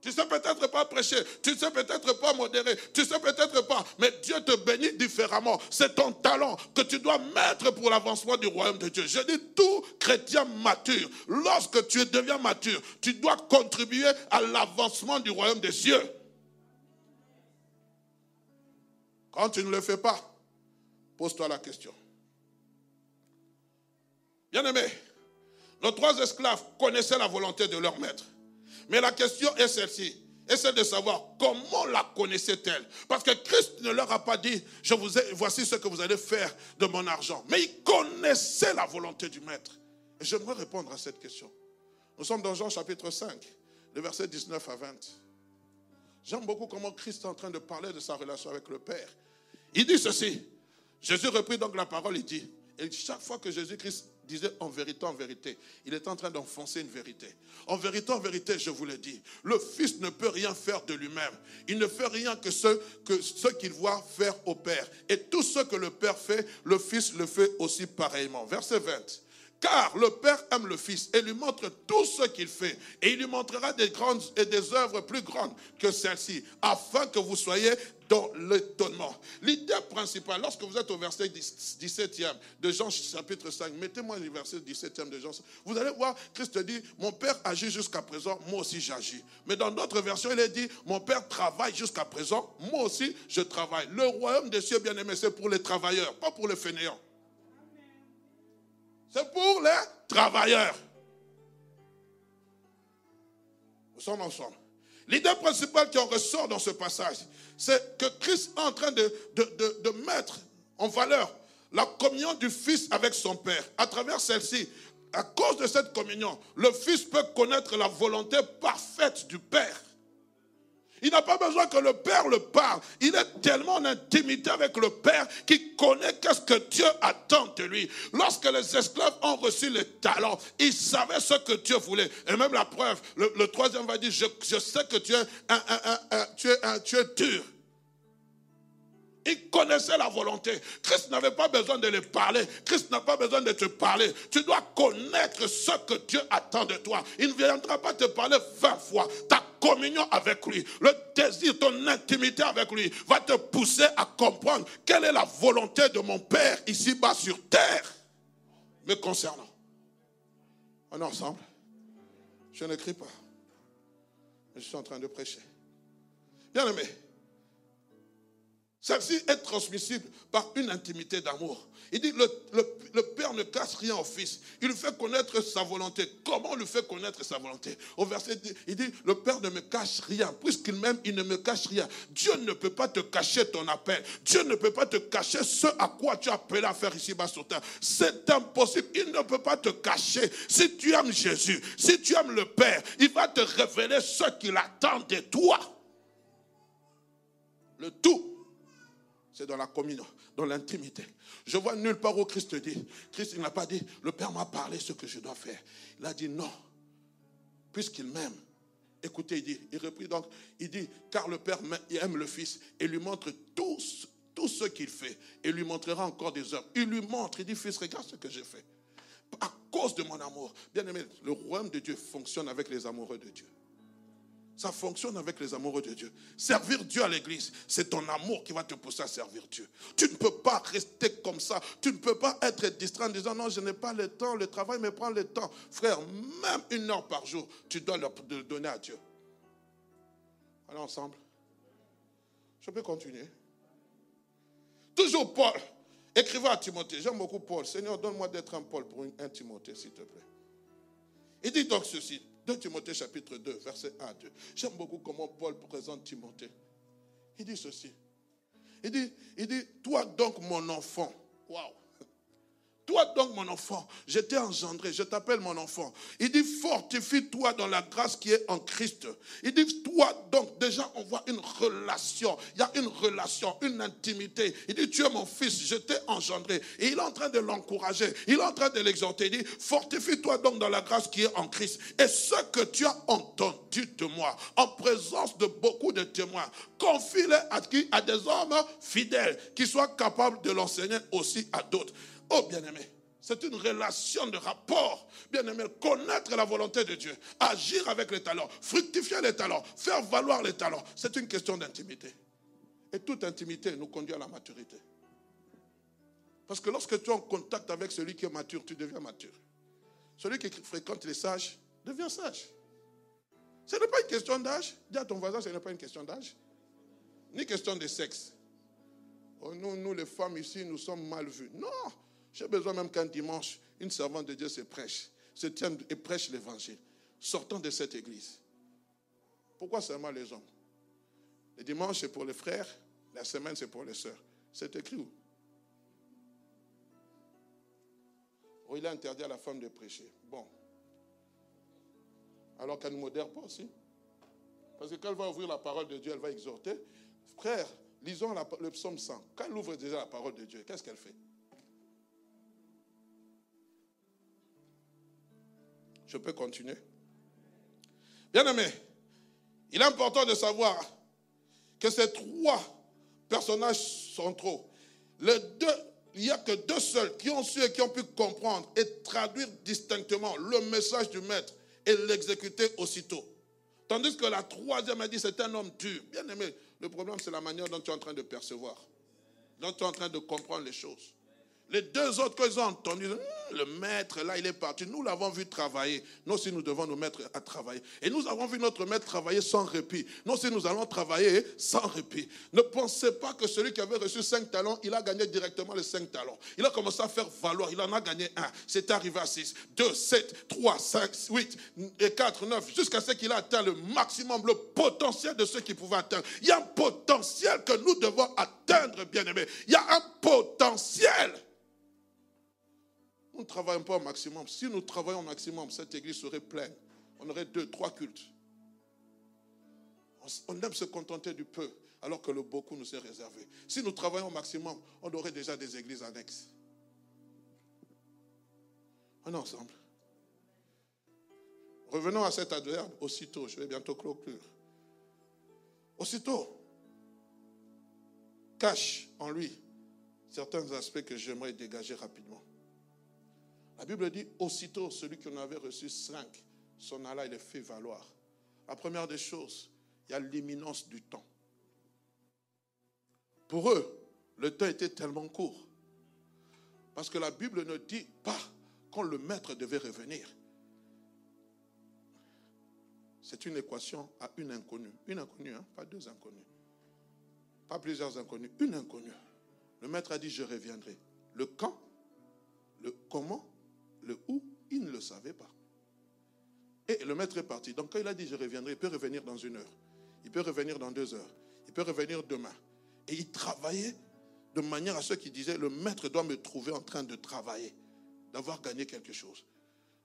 S1: Tu sais peut-être pas prêcher, tu sais peut-être pas modérer, tu sais peut-être pas, mais Dieu te bénit différemment. C'est ton talent que tu dois mettre pour l'avancement du royaume de Dieu. Je dis tout chrétien mature, lorsque tu deviens mature, tu dois contribuer à l'avancement du royaume des cieux. Quand tu ne le fais pas, pose-toi la question. Bien-aimé, nos trois esclaves connaissaient la volonté de leur maître. Mais la question est celle-ci. Et celle de savoir comment la connaissait-elle. Parce que Christ ne leur a pas dit, je vous ai, voici ce que vous allez faire de mon argent. Mais il connaissait la volonté du maître. Et j'aimerais répondre à cette question. Nous sommes dans Jean chapitre 5, le verset 19 à 20. J'aime beaucoup comment Christ est en train de parler de sa relation avec le Père. Il dit ceci. Jésus reprit donc la parole, il dit, et chaque fois que Jésus-Christ disait en vérité, en vérité. Il est en train d'enfoncer une vérité. En vérité, en vérité, je vous le dis, le Fils ne peut rien faire de lui-même. Il ne fait rien que ce que ce qu'il voit faire au Père. Et tout ce que le Père fait, le Fils le fait aussi pareillement. Verset 20. Car le Père aime le Fils et lui montre tout ce qu'il fait. Et il lui montrera des grandes et des œuvres plus grandes que celles-ci, afin que vous soyez dans l'étonnement. L'idée principale, lorsque vous êtes au verset 17e de Jean chapitre 5, mettez-moi le verset 17e de Jean, vous allez voir, Christ dit, mon Père agit jusqu'à présent, moi aussi j'agis. Mais dans d'autres versions, il est dit, mon Père travaille jusqu'à présent, moi aussi je travaille. Le royaume des cieux, bien aimé, c'est pour les travailleurs, pas pour les fainéants. C'est pour les travailleurs. Nous sommes ensemble. L'idée principale qui en ressort dans ce passage, c'est que Christ est en train de, mettre en valeur la communion du Fils avec son Père. À travers celle-ci, à cause de cette communion, le Fils peut connaître la volonté parfaite du Père. Il n'a pas besoin que le Père le parle. Il est tellement en intimité avec le Père qu'il connaît qu'est-ce que Dieu attend de lui. Lorsque les esclaves ont reçu les talents, ils savaient ce que Dieu voulait. Et même la preuve, le, troisième va dire, je, sais que tu es, un, tu, es tu es dur. Il connaissait la volonté. Christ n'avait pas besoin de le parler. Christ n'a pas besoin de te parler. Tu dois connaître ce que Dieu attend de toi. Il ne viendra pas te parler 20 fois. Communion avec lui, le désir, ton intimité avec lui va te pousser à comprendre quelle est la volonté de mon Père ici-bas sur terre me concernant. On est ensemble. Je n'écris pas. Je suis en train de prêcher. Bien aimé. Celle-ci est transmissible par une intimité d'amour. Il dit, le, le, Père ne cache rien au Fils. Il lui fait connaître sa volonté. Comment lui fait connaître sa volonté? Au verset, il dit, le Père ne me cache rien. Puisqu'il m'aime, il ne me cache rien. Dieu ne peut pas te cacher ton appel. Dieu ne peut pas te cacher ce à quoi tu as appelé à faire ici-bas sur terre. C'est impossible. Il ne peut pas te cacher. Si tu aimes Jésus, si tu aimes le Père, il va te révéler ce qu'il attend de toi. Le tout c'est dans la communion, dans l'intimité. Je vois nulle part où Christ dit. Christ n'a pas dit, le Père m'a parlé ce que je dois faire. Il a dit non, puisqu'il m'aime. Écoutez, il dit, il reprit donc, il dit, car le Père aime le Fils et lui montre tout, ce qu'il fait et lui montrera encore des œuvres. Il lui montre, il dit, Fils, regarde ce que j'ai fait. À cause de mon amour. Bien aimé, le royaume de Dieu fonctionne avec les amoureux de Dieu. Ça fonctionne avec les amoureux de Dieu. Servir Dieu à l'église, c'est ton amour qui va te pousser à servir Dieu. Tu ne peux pas rester comme ça. Tu ne peux pas être distrait en disant non, je n'ai pas le temps, le travail me prend le temps. Frère, même une heure par jour, tu dois le donner à Dieu. Allons ensemble. Je peux continuer. Toujours Paul, Écrivez à Timothée. J'aime beaucoup Paul. Seigneur, donne-moi d'être un Paul pour un Timothée, s'il te plaît. Il dit donc ceci. 2 Timothée chapitre 2, verset 1 à 2. J'aime beaucoup comment Paul présente Timothée. Il dit ceci. Il dit, il dit, toi donc mon enfant. Waouh. Toi donc, mon enfant, je t'ai engendré, je t'appelle mon enfant. Il dit, fortifie-toi dans la grâce qui est en Christ. Il dit, toi donc, déjà, on voit une relation. Il y a une relation, une intimité. Il dit, tu es mon fils, je t'ai engendré. Et il est en train de l'encourager. Il est en train de l'exhorter. Il dit, fortifie-toi donc dans la grâce qui est en Christ. Et ce que tu as entendu de moi, en présence de beaucoup de témoins, confie-le à, à des hommes fidèles qui soient capables de l'enseigner aussi à d'autres. Oh bien-aimé, c'est une relation de rapport. Bien-aimé, connaître la volonté de Dieu, agir avec les talents, fructifier les talents, faire valoir les talents, c'est une question d'intimité. Et toute intimité nous conduit à la maturité. Parce que lorsque tu es en contact avec celui qui est mature, tu deviens mature. Celui qui fréquente les sages devient sage. Ce n'est pas une question d'âge. Dis à ton voisin, ce n'est pas une question d'âge. Ni question de sexe. Oh, nous, nous, les femmes ici, nous sommes mal vues. Non, j'ai besoin même qu'un dimanche, une servante de Dieu se prêche, se tienne et prêche l'évangile, sortant de cette église. Pourquoi seulement les hommes? Le dimanche, c'est pour les frères, la semaine, c'est pour les sœurs. C'est écrit où? Oh, il a interdit à la femme de prêcher. Bon. Alors qu'elle ne modère pas aussi. Parce que quand elle va ouvrir la parole de Dieu, elle va exhorter. Frère, lisons le psaume 100. Quand elle ouvre déjà la parole de Dieu, qu'est-ce qu'elle fait? Je peux continuer Bien aimé, il est important de savoir que ces trois personnages centraux, il n'y a que deux seuls qui ont su et qui ont pu comprendre et traduire distinctement le message du maître et l'exécuter aussitôt. Tandis que la troisième a dit c'est un homme dur. Bien aimé, le problème c'est la manière dont tu es en train de percevoir, dont tu es en train de comprendre les choses. Les deux autres, qu'ils ont entendu, hum, le maître, là, il est parti. Nous l'avons vu travailler. Nous aussi, nous devons nous mettre à travailler. Et nous avons vu notre maître travailler sans répit. Nous aussi, nous allons travailler sans répit. Ne pensez pas que celui qui avait reçu cinq talents, il a gagné directement les cinq talents. Il a commencé à faire valoir. Il en a gagné un. C'est arrivé à six, deux, sept, trois, cinq, huit et quatre, neuf, jusqu'à ce qu'il a atteint le maximum, le potentiel de ce qu'il pouvait atteindre. Il y a un potentiel que nous devons atteindre, bien aimé. Il y a un potentiel. Nous ne travaillons pas au maximum. Si nous travaillons au maximum, cette église serait pleine. On aurait deux, trois cultes. On aime se contenter du peu, alors que le beaucoup nous est réservé. Si nous travaillons au maximum, on aurait déjà des églises annexes. On est ensemble. Revenons à cet adverbe aussitôt. Je vais bientôt conclure. Aussitôt, cache en lui certains aspects que j'aimerais dégager rapidement. La Bible dit, aussitôt celui qui en avait reçu cinq s'en alla et les fait valoir. La première des choses, il y a l'imminence du temps. Pour eux, le temps était tellement court. Parce que la Bible ne dit pas quand le maître devait revenir. C'est une équation à une inconnue. Une inconnue, hein, pas deux inconnues. Pas plusieurs inconnues, une inconnue. Le maître a dit, je reviendrai. Le quand, le comment? Où, il ne le savait pas. Et le maître est parti. Donc quand il a dit je reviendrai, il peut revenir dans une heure. Il peut revenir dans deux heures. Il peut revenir demain. Et il travaillait de manière à ce qu'il disait, le maître doit me trouver en train de travailler, d'avoir gagné quelque chose.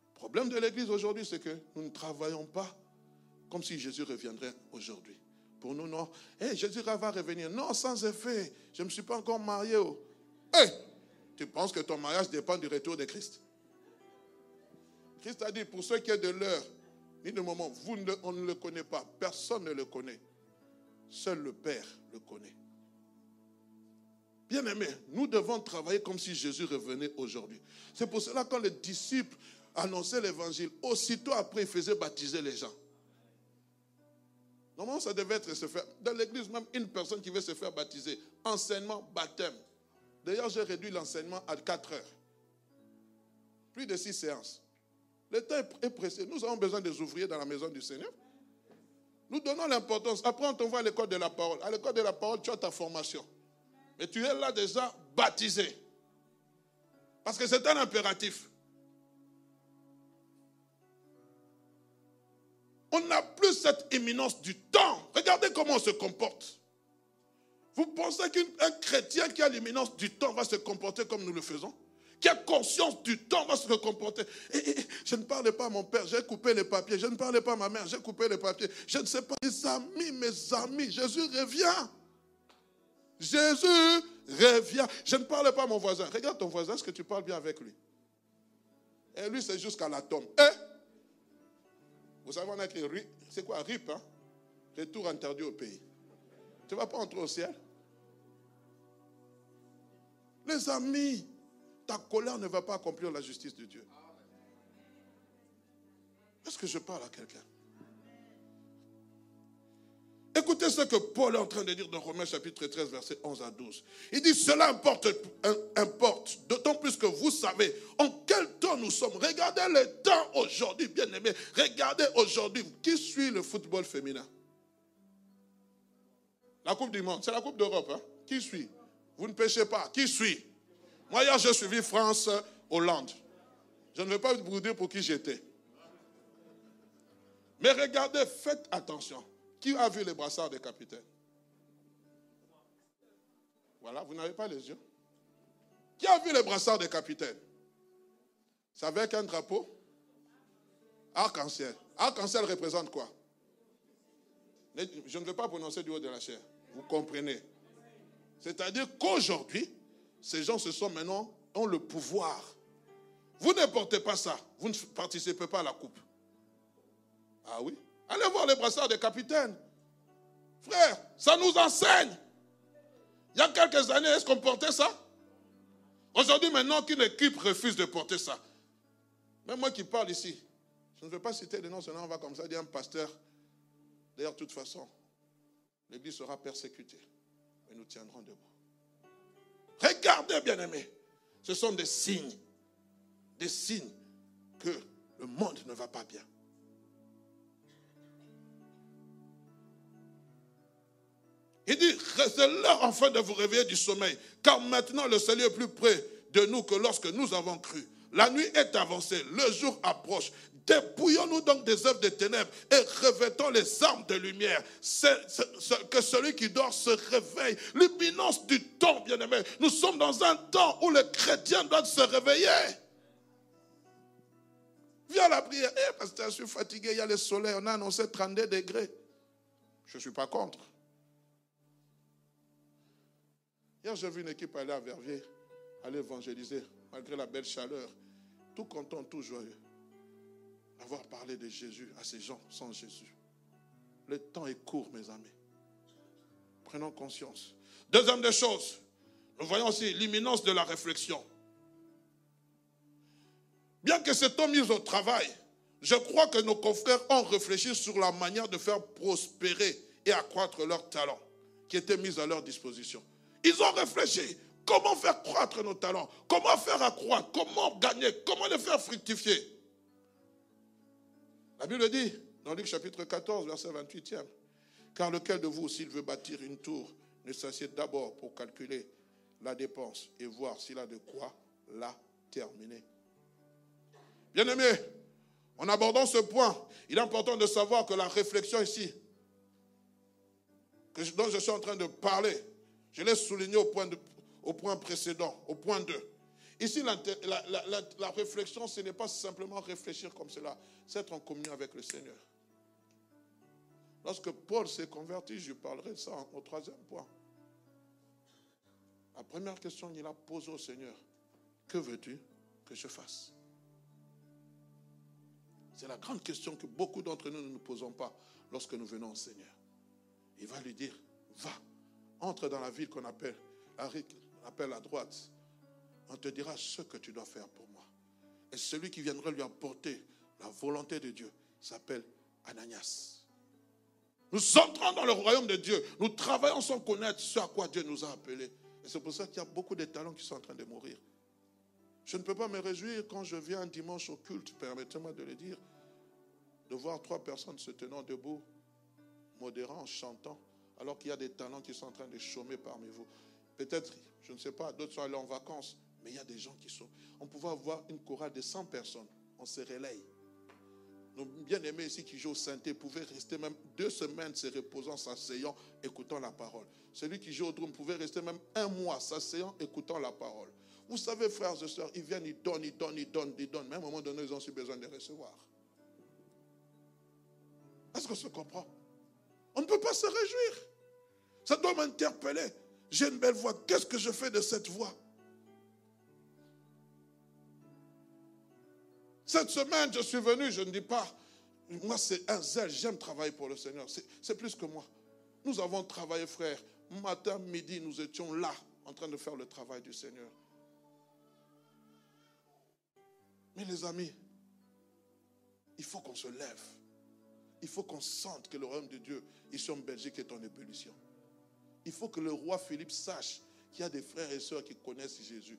S1: Le problème de l'Église aujourd'hui, c'est que nous ne travaillons pas comme si Jésus reviendrait aujourd'hui. Pour nous, non. Eh, Jésus va revenir. Non, sans effet. Je ne me suis pas encore marié. Oh. Eh, tu penses que ton mariage dépend du retour de Christ? Christ a dit, pour ceux qui est de l'heure, ni de moment, vous on ne le connaît pas. Personne ne le connaît. Seul le Père le connaît. Bien aimé, nous devons travailler comme si Jésus revenait aujourd'hui. C'est pour cela que quand les disciples annonçaient l'évangile, aussitôt après, ils faisaient baptiser les gens. Normalement, ça devait être se faire. Dans l'église, même une personne qui veut se faire baptiser, enseignement, baptême. D'ailleurs, j'ai réduit l'enseignement à 4 heures. Plus de 6 séances. Le temps est pressé. Nous avons besoin des ouvriers dans la maison du Seigneur. Nous donnons l'importance. Après, on t'envoie à l'école de la parole. À l'école de la parole, tu as ta formation. Mais tu es là déjà baptisé. Parce que c'est un impératif. On n'a plus cette imminence du temps. Regardez comment on se comporte. Vous pensez qu'un chrétien qui a l'imminence du temps va se comporter comme nous le faisons? Qui a conscience du temps va se comporter eh, eh, eh, Je ne parlais pas à mon père, j'ai coupé les papiers. Je ne parlais pas à ma mère, j'ai coupé les papiers. Je ne sais pas, mes amis, mes amis, Jésus revient. Jésus revient. Je ne parlais pas à mon voisin. Regarde ton voisin, est-ce que tu parles bien avec lui? Et lui, c'est jusqu'à la tombe. Vous savez, on a écrit, c'est quoi, RIP, hein? Retour interdit au pays. Tu ne vas pas entrer au ciel? Les amis, ta colère ne va pas accomplir la justice de Dieu. Est-ce que je parle à quelqu'un? Écoutez ce que Paul est en train de dire dans Romains chapitre 13, verset 11 à 12. Il dit, cela importe, d'autant plus que vous savez en quel temps nous sommes. Regardez le temps aujourd'hui, bien aimé. Regardez aujourd'hui, qui suit le football féminin? La Coupe du Monde, c'est la Coupe d'Europe. Hein? Qui suit? Vous ne pêchez pas. Qui suit? Moi, hier, j'ai suivi France-Hollande. Je ne vais pas vous dire pour qui j'étais. Mais regardez, faites attention. Qui a vu les brassards des capitaines? Voilà, vous n'avez pas les yeux. Qui a vu les brassards des capitaines? C'est avec un drapeau? Arc-en-ciel. Arc-en-ciel représente quoi? Je ne veux pas prononcer du haut de la chair. Vous comprenez C'est-à-dire qu'aujourd'hui, ces gens se sont maintenant, ont le pouvoir. Vous ne portez pas ça. Vous ne participez pas à la coupe. Ah oui? Allez voir les brassards des capitaines. Frère, ça nous enseigne. Il y a quelques années, est-ce qu'on portait ça? Aujourd'hui, maintenant qu'une équipe refuse de porter ça. Même moi qui parle ici, je ne veux pas citer les noms, sinon on va comme ça dire un pasteur. D'ailleurs, de toute façon, l'Église sera persécutée. Mais nous tiendrons debout. Regardez, bien-aimés. Ce sont des signes. Des signes que le monde ne va pas bien. Il dit, c'est l'heure enfin de vous réveiller du sommeil, car maintenant le salut est plus près de nous que lorsque nous avons cru. La nuit est avancée, le jour approche. Dépouillons-nous donc des œuvres des ténèbres et revêtons les armes de lumière. Que celui qui dort se réveille. L'imminence du temps, bien-aimé. Nous sommes dans un temps où les chrétiens doivent se réveiller. Viens la prière. Eh, pasteur, je suis fatigué, il y a le soleil, on a annoncé 32 degrés. Je ne suis pas contre. Hier, j'ai vu une équipe aller à Verviers, aller évangéliser, malgré la belle chaleur. Tout content, tout joyeux. Avoir parlé de Jésus à ces gens sans Jésus. Le temps est court, mes amis. Prenons conscience. Deuxième des choses, nous voyons aussi l'imminence de la réflexion. Bien que c'est homme mis au travail, je crois que nos confrères ont réfléchi sur la manière de faire prospérer et accroître leurs talents qui étaient mis à leur disposition. Ils ont réfléchi. Comment faire croître nos talents Comment faire accroître Comment gagner Comment les faire fructifier La Bible dit, dans Luc chapitre 14, verset 28e, car lequel de vous, s'il veut bâtir une tour, ne s'assied d'abord pour calculer la dépense et voir s'il a de quoi la terminer. Bien-aimé, en abordant ce point, il est important de savoir que la réflexion ici, dont je suis en train de parler, je l'ai souligné au point, au point précédent, au point 2. Ici, la, la, réflexion, ce n'est pas simplement réfléchir comme cela, c'est être en communion avec le Seigneur. Lorsque Paul s'est converti, je parlerai de ça au troisième point. La première question qu'il a posée au Seigneur, que veux-tu que je fasse? C'est la grande question que beaucoup d'entre nous ne nous posons pas lorsque nous venons au Seigneur. Il va lui dire, va, entre dans la ville qu'on appelle, appelle à droite. On te dira ce que tu dois faire pour moi. Et celui qui viendra lui apporter la volonté de Dieu s'appelle Ananias. Nous entrons dans le royaume de Dieu. Nous travaillons sans connaître ce à quoi Dieu nous a appelés. Et c'est pour ça qu'il y a beaucoup de talents qui sont en train de mourir. Je ne peux pas me réjouir quand je viens un dimanche au culte, permettez-moi de le dire, de voir trois personnes se tenant debout, modérant, chantant, alors qu'il y a des talents qui sont en train de chômer parmi vous. Peut-être, je ne sais pas, d'autres sont allés en vacances, Mais il y a des gens qui sont. On pouvait avoir une chorale de 100 personnes. On se relaye. Nos bien-aimés ici qui jouent au synthé pouvaient rester même deux semaines se reposant, s'asseyant, écoutant la parole. Celui qui joue au drum pouvait rester même un mois s'asseyant, écoutant la parole. Vous savez, frères et sœurs, ils viennent, ils donnent, ils donnent, ils donnent, ils donnent. Mais à un moment donné, ils ont aussi besoin de recevoir. Est-ce qu'on se comprend? On ne peut pas se réjouir. Ça doit m'interpeller. J'ai une belle voix. Qu'est-ce que je fais de cette voix? Cette semaine, je suis venu, je ne dis pas, moi c'est un zèle, j'aime travailler pour le Seigneur. C'est plus que moi. Nous avons travaillé, frère. Matin, midi, nous étions là, en train de faire le travail du Seigneur. Mais les amis, il faut qu'on se lève. Il faut qu'on sente que le royaume de Dieu, ici en Belgique, est en ébullition. Il faut que le roi Philippe sache qu'il y a des frères et sœurs qui connaissent Jésus.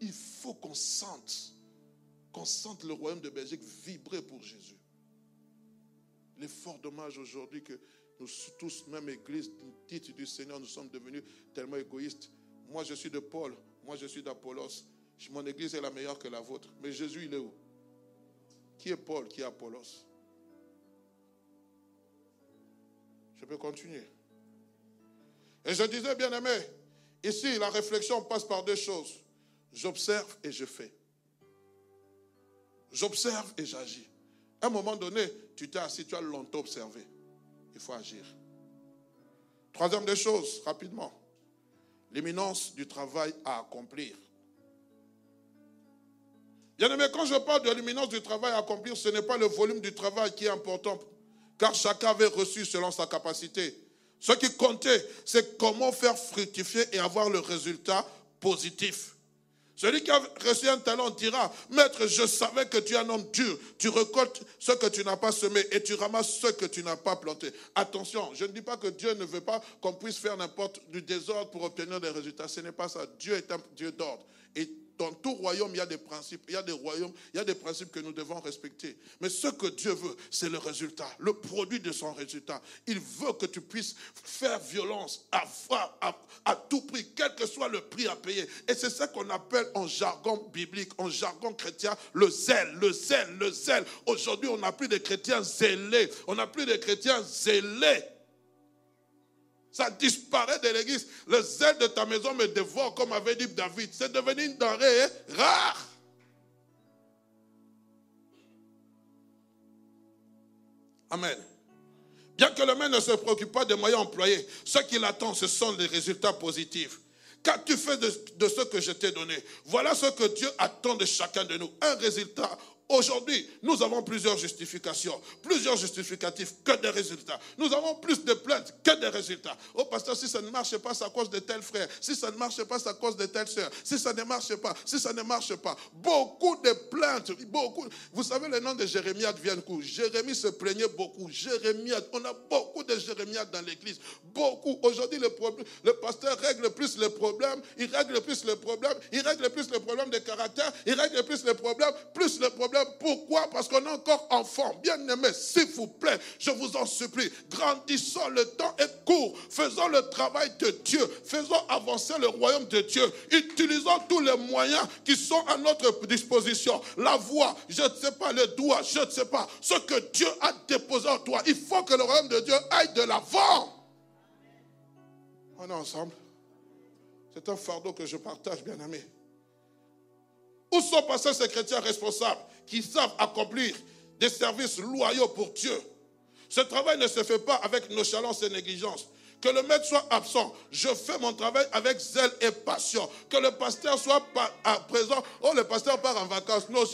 S1: Il faut qu'on sente, qu'on sente le royaume de Belgique vibrer pour Jésus. Il est fort dommage aujourd'hui que nous tous, même église, titre du Seigneur, nous sommes devenus tellement égoïstes. Moi, je suis de Paul, moi, je suis d'Apollos. Mon église est la meilleure que la vôtre. Mais Jésus, il est où? Qui est Paul? Qui est Apollos? Je peux continuer. Et je disais, bien aimé, ici, la réflexion passe par deux choses. J'observe et je fais. J'observe et j'agis. À un moment donné, tu t'es assis, tu as longtemps observé. Il faut agir. Troisième des choses, rapidement. L'éminence du travail à accomplir. Bien aimé, quand je parle de l'imminence du travail à accomplir, ce n'est pas le volume du travail qui est important, car chacun avait reçu selon sa capacité. Ce qui comptait, c'est comment faire fructifier et avoir le résultat positif. Celui qui a reçu un talent dira, Maître, je savais que tu es un homme dur. Tu récoltes ce que tu n'as pas semé et tu ramasses ce que tu n'as pas planté. Attention, je ne dis pas que Dieu ne veut pas qu'on puisse faire n'importe du désordre pour obtenir des résultats. Ce n'est pas ça. Dieu est un Dieu d'ordre. Et dans tout royaume, il y a des principes, il y a des royaumes, il y a des principes que nous devons respecter. Mais ce que Dieu veut, c'est le résultat, le produit de son résultat. Il veut que tu puisses faire violence, à, tout prix, quel que soit le prix à payer. Et c'est ça qu'on appelle en jargon biblique, en jargon chrétien, le zèle, le zèle, le zèle. Aujourd'hui, on n'a plus de chrétiens zélés, on n'a plus de chrétiens zélés. Ça disparaît de l'église. Le zèle de ta maison me dévore, comme avait dit David. C'est devenu une denrée rare. Amen. Bien que le maire ne se préoccupe pas des moyens employés, ce qu'il attend, ce sont les résultats positifs. Qu'as-tu fait de, de, ce que je t'ai donné Voilà ce que Dieu attend de chacun de nous. Un résultat Aujourd'hui, nous avons plusieurs justifications, plusieurs justificatifs que des résultats. Nous avons plus de plaintes que des résultats. Oh pasteur, si ça ne marche pas, c'est à cause de tel frère. Si ça ne marche pas, c'est à cause de telle soeur. Si ça ne marche pas, si ça ne marche pas. Beaucoup de plaintes, beaucoup. Vous savez le nom de Jérémie vient où Jérémie se plaignait beaucoup. Jérémie, on a beaucoup de Jérémie dans l'église. Beaucoup. Aujourd'hui, le, le pasteur règle plus les problèmes. Il règle plus les problèmes. Il règle plus les problèmes de caractère. Il règle plus les problèmes. Plus les problèmes pourquoi? Parce qu'on est encore enfant. Bien-aimé, s'il vous plaît, je vous en supplie, grandissons, le temps est court. Faisons le travail de Dieu. Faisons avancer le royaume de Dieu. Utilisons tous les moyens qui sont à notre disposition. La voix, je ne sais pas, le doigt, je ne sais pas. Ce que Dieu a déposé en toi, il faut que le royaume de Dieu aille de l'avant. On est ensemble. C'est un fardeau que je partage, bien-aimé. Où sont passés ces chrétiens responsables? Qui savent accomplir des services loyaux pour Dieu Ce travail ne se fait pas avec nonchalance et négligence. Que le maître soit absent. Je fais mon travail avec zèle et passion. Que le pasteur soit pas présent. Oh, le pasteur part en vacances. Non,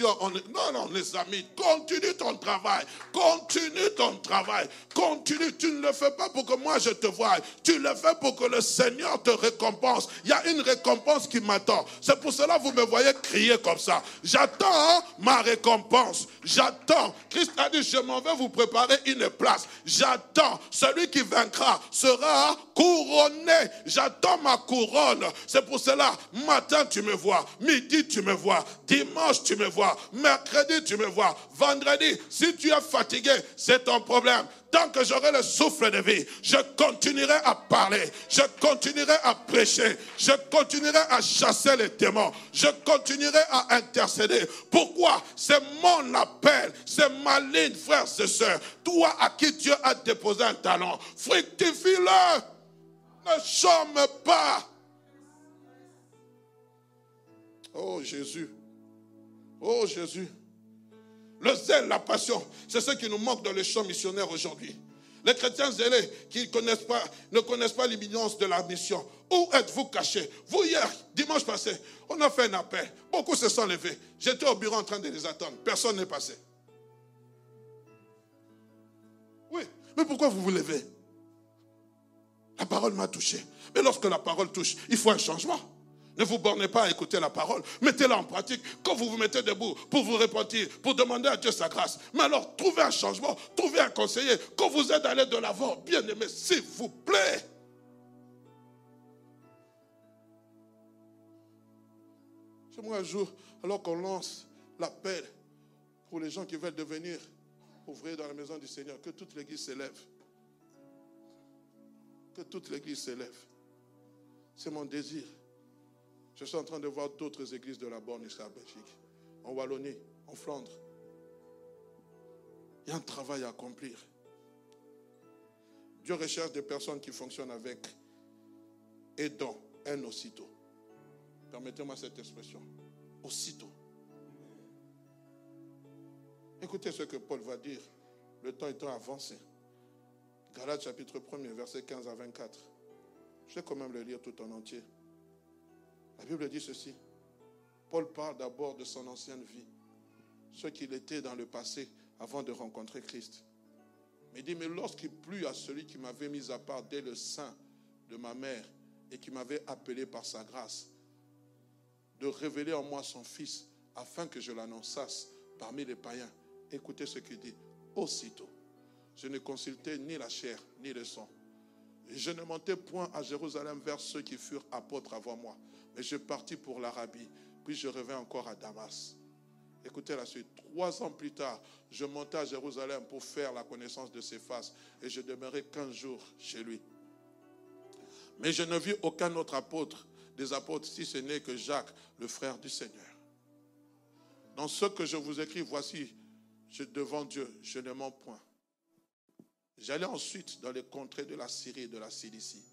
S1: non, non, les amis, continue ton travail. Continue ton travail. Continue. Tu ne le fais pas pour que moi je te voie. Tu le fais pour que le Seigneur te récompense. Il y a une récompense qui m'attend. C'est pour cela que vous me voyez crier comme ça. J'attends ma récompense. J'attends. Christ a dit, je m'en vais vous préparer une place. J'attends. Celui qui vaincra sera couronné. J'attends ma couronne. C'est pour cela, matin tu me vois, midi tu me vois, dimanche tu me vois, mercredi tu me vois, vendredi, si tu es fatigué, c'est ton problème. Tant que j'aurai le souffle de vie, je continuerai à parler, je continuerai à prêcher, je continuerai à chasser les démons, je continuerai à intercéder. Pourquoi? C'est mon appel, c'est ma ligne, frères et sœurs. Toi à qui Dieu a déposé un talent, fructifie-le. Ne chôme pas. Oh Jésus. Oh Jésus. Le zèle, la passion, c'est ce qui nous manque dans les champs missionnaires aujourd'hui. Les chrétiens zélés qui ne connaissent pas l'imminence de la mission. Où êtes-vous cachés? Vous, hier, dimanche passé, on a fait un appel. Beaucoup se sont levés. J'étais au bureau en train de les attendre. Personne n'est passé. Oui, mais pourquoi vous vous levez? La parole m'a touché. Mais lorsque la parole touche, il faut un changement. Ne vous bornez pas à écouter la parole. Mettez-la en pratique. Quand vous vous mettez debout pour vous repentir, pour demander à Dieu sa grâce. Mais alors, trouvez un changement, trouvez un conseiller. Quand vous êtes allé de l'avant, bien aimé, s'il vous plaît. J'aimerais un jour, alors qu'on lance l'appel pour les gens qui veulent devenir ouvriers dans la maison du Seigneur, que toute l'église s'élève. Que toute l'église s'élève. C'est mon désir. Je suis en train de voir d'autres églises de la borne ici à Belgique, en Wallonie, en Flandre. Il y a un travail à accomplir. Dieu recherche des personnes qui fonctionnent avec aidant, un aussitôt. Permettez-moi cette expression. Aussitôt. Écoutez ce que Paul va dire. Le temps étant avancé. Galates chapitre 1er, verset 15 à 24. Je vais quand même le lire tout en entier. La Bible dit ceci. Paul parle d'abord de son ancienne vie, ce qu'il était dans le passé avant de rencontrer Christ. Mais il dit, mais lorsqu'il plut à celui qui m'avait mis à part dès le sein de ma mère et qui m'avait appelé par sa grâce, de révéler en moi son Fils afin que je l'annonçasse parmi les païens. Écoutez ce qu'il dit. Aussitôt, je ne consultais ni la chair ni le sang. Je ne montais point à Jérusalem vers ceux qui furent apôtres avant moi, et je partis pour l'Arabie. Puis je revins encore à Damas. Écoutez la suite. Trois ans plus tard, je montai à Jérusalem pour faire la connaissance de ses faces. Et je demeurai quinze jours chez lui. Mais je ne vis aucun autre apôtre des apôtres, si ce n'est que Jacques, le frère du Seigneur. Dans ce que je vous écris, voici, je, devant Dieu, je ne mens point. J'allais ensuite dans les contrées de la Syrie et de la Cilicie.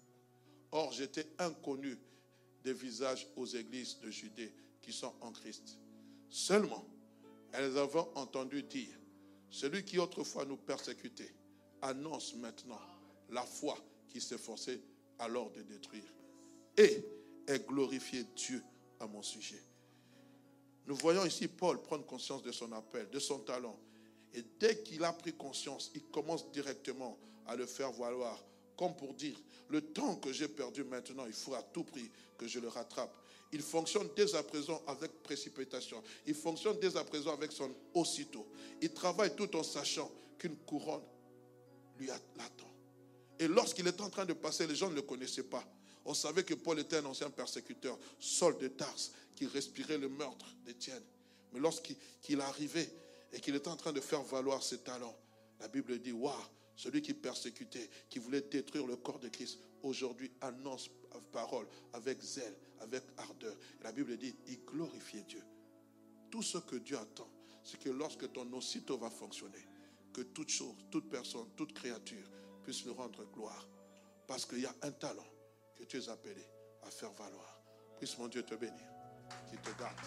S1: Or, j'étais inconnu des visages aux églises de Judée qui sont en Christ. Seulement, elles avaient entendu dire, celui qui autrefois nous persécutait annonce maintenant la foi qui s'efforçait alors de détruire et est glorifié Dieu à mon sujet. Nous voyons ici Paul prendre conscience de son appel, de son talent. Et dès qu'il a pris conscience, il commence directement à le faire valoir comme pour dire, le temps que j'ai perdu maintenant, il faut à tout prix que je le rattrape. Il fonctionne dès à présent avec précipitation. Il fonctionne dès à présent avec son aussitôt. Il travaille tout en sachant qu'une couronne lui attend. Et lorsqu'il est en train de passer, les gens ne le connaissaient pas. On savait que Paul était un ancien persécuteur, Saul de Tarse, qui respirait le meurtre d'Étienne. Mais lorsqu'il arrivait et qu'il était en train de faire valoir ses talents, la Bible dit, waouh, celui qui persécutait, qui voulait détruire le corps de Christ, aujourd'hui annonce parole avec zèle, avec ardeur. la Bible dit, il glorifiait Dieu. Tout ce que Dieu attend, c'est que lorsque ton aussitôt va fonctionner, que toute chose, toute personne, toute créature puisse lui rendre gloire. Parce qu'il y a un talent que tu es appelé à faire valoir. Puisse mon Dieu te bénir, qui te garde.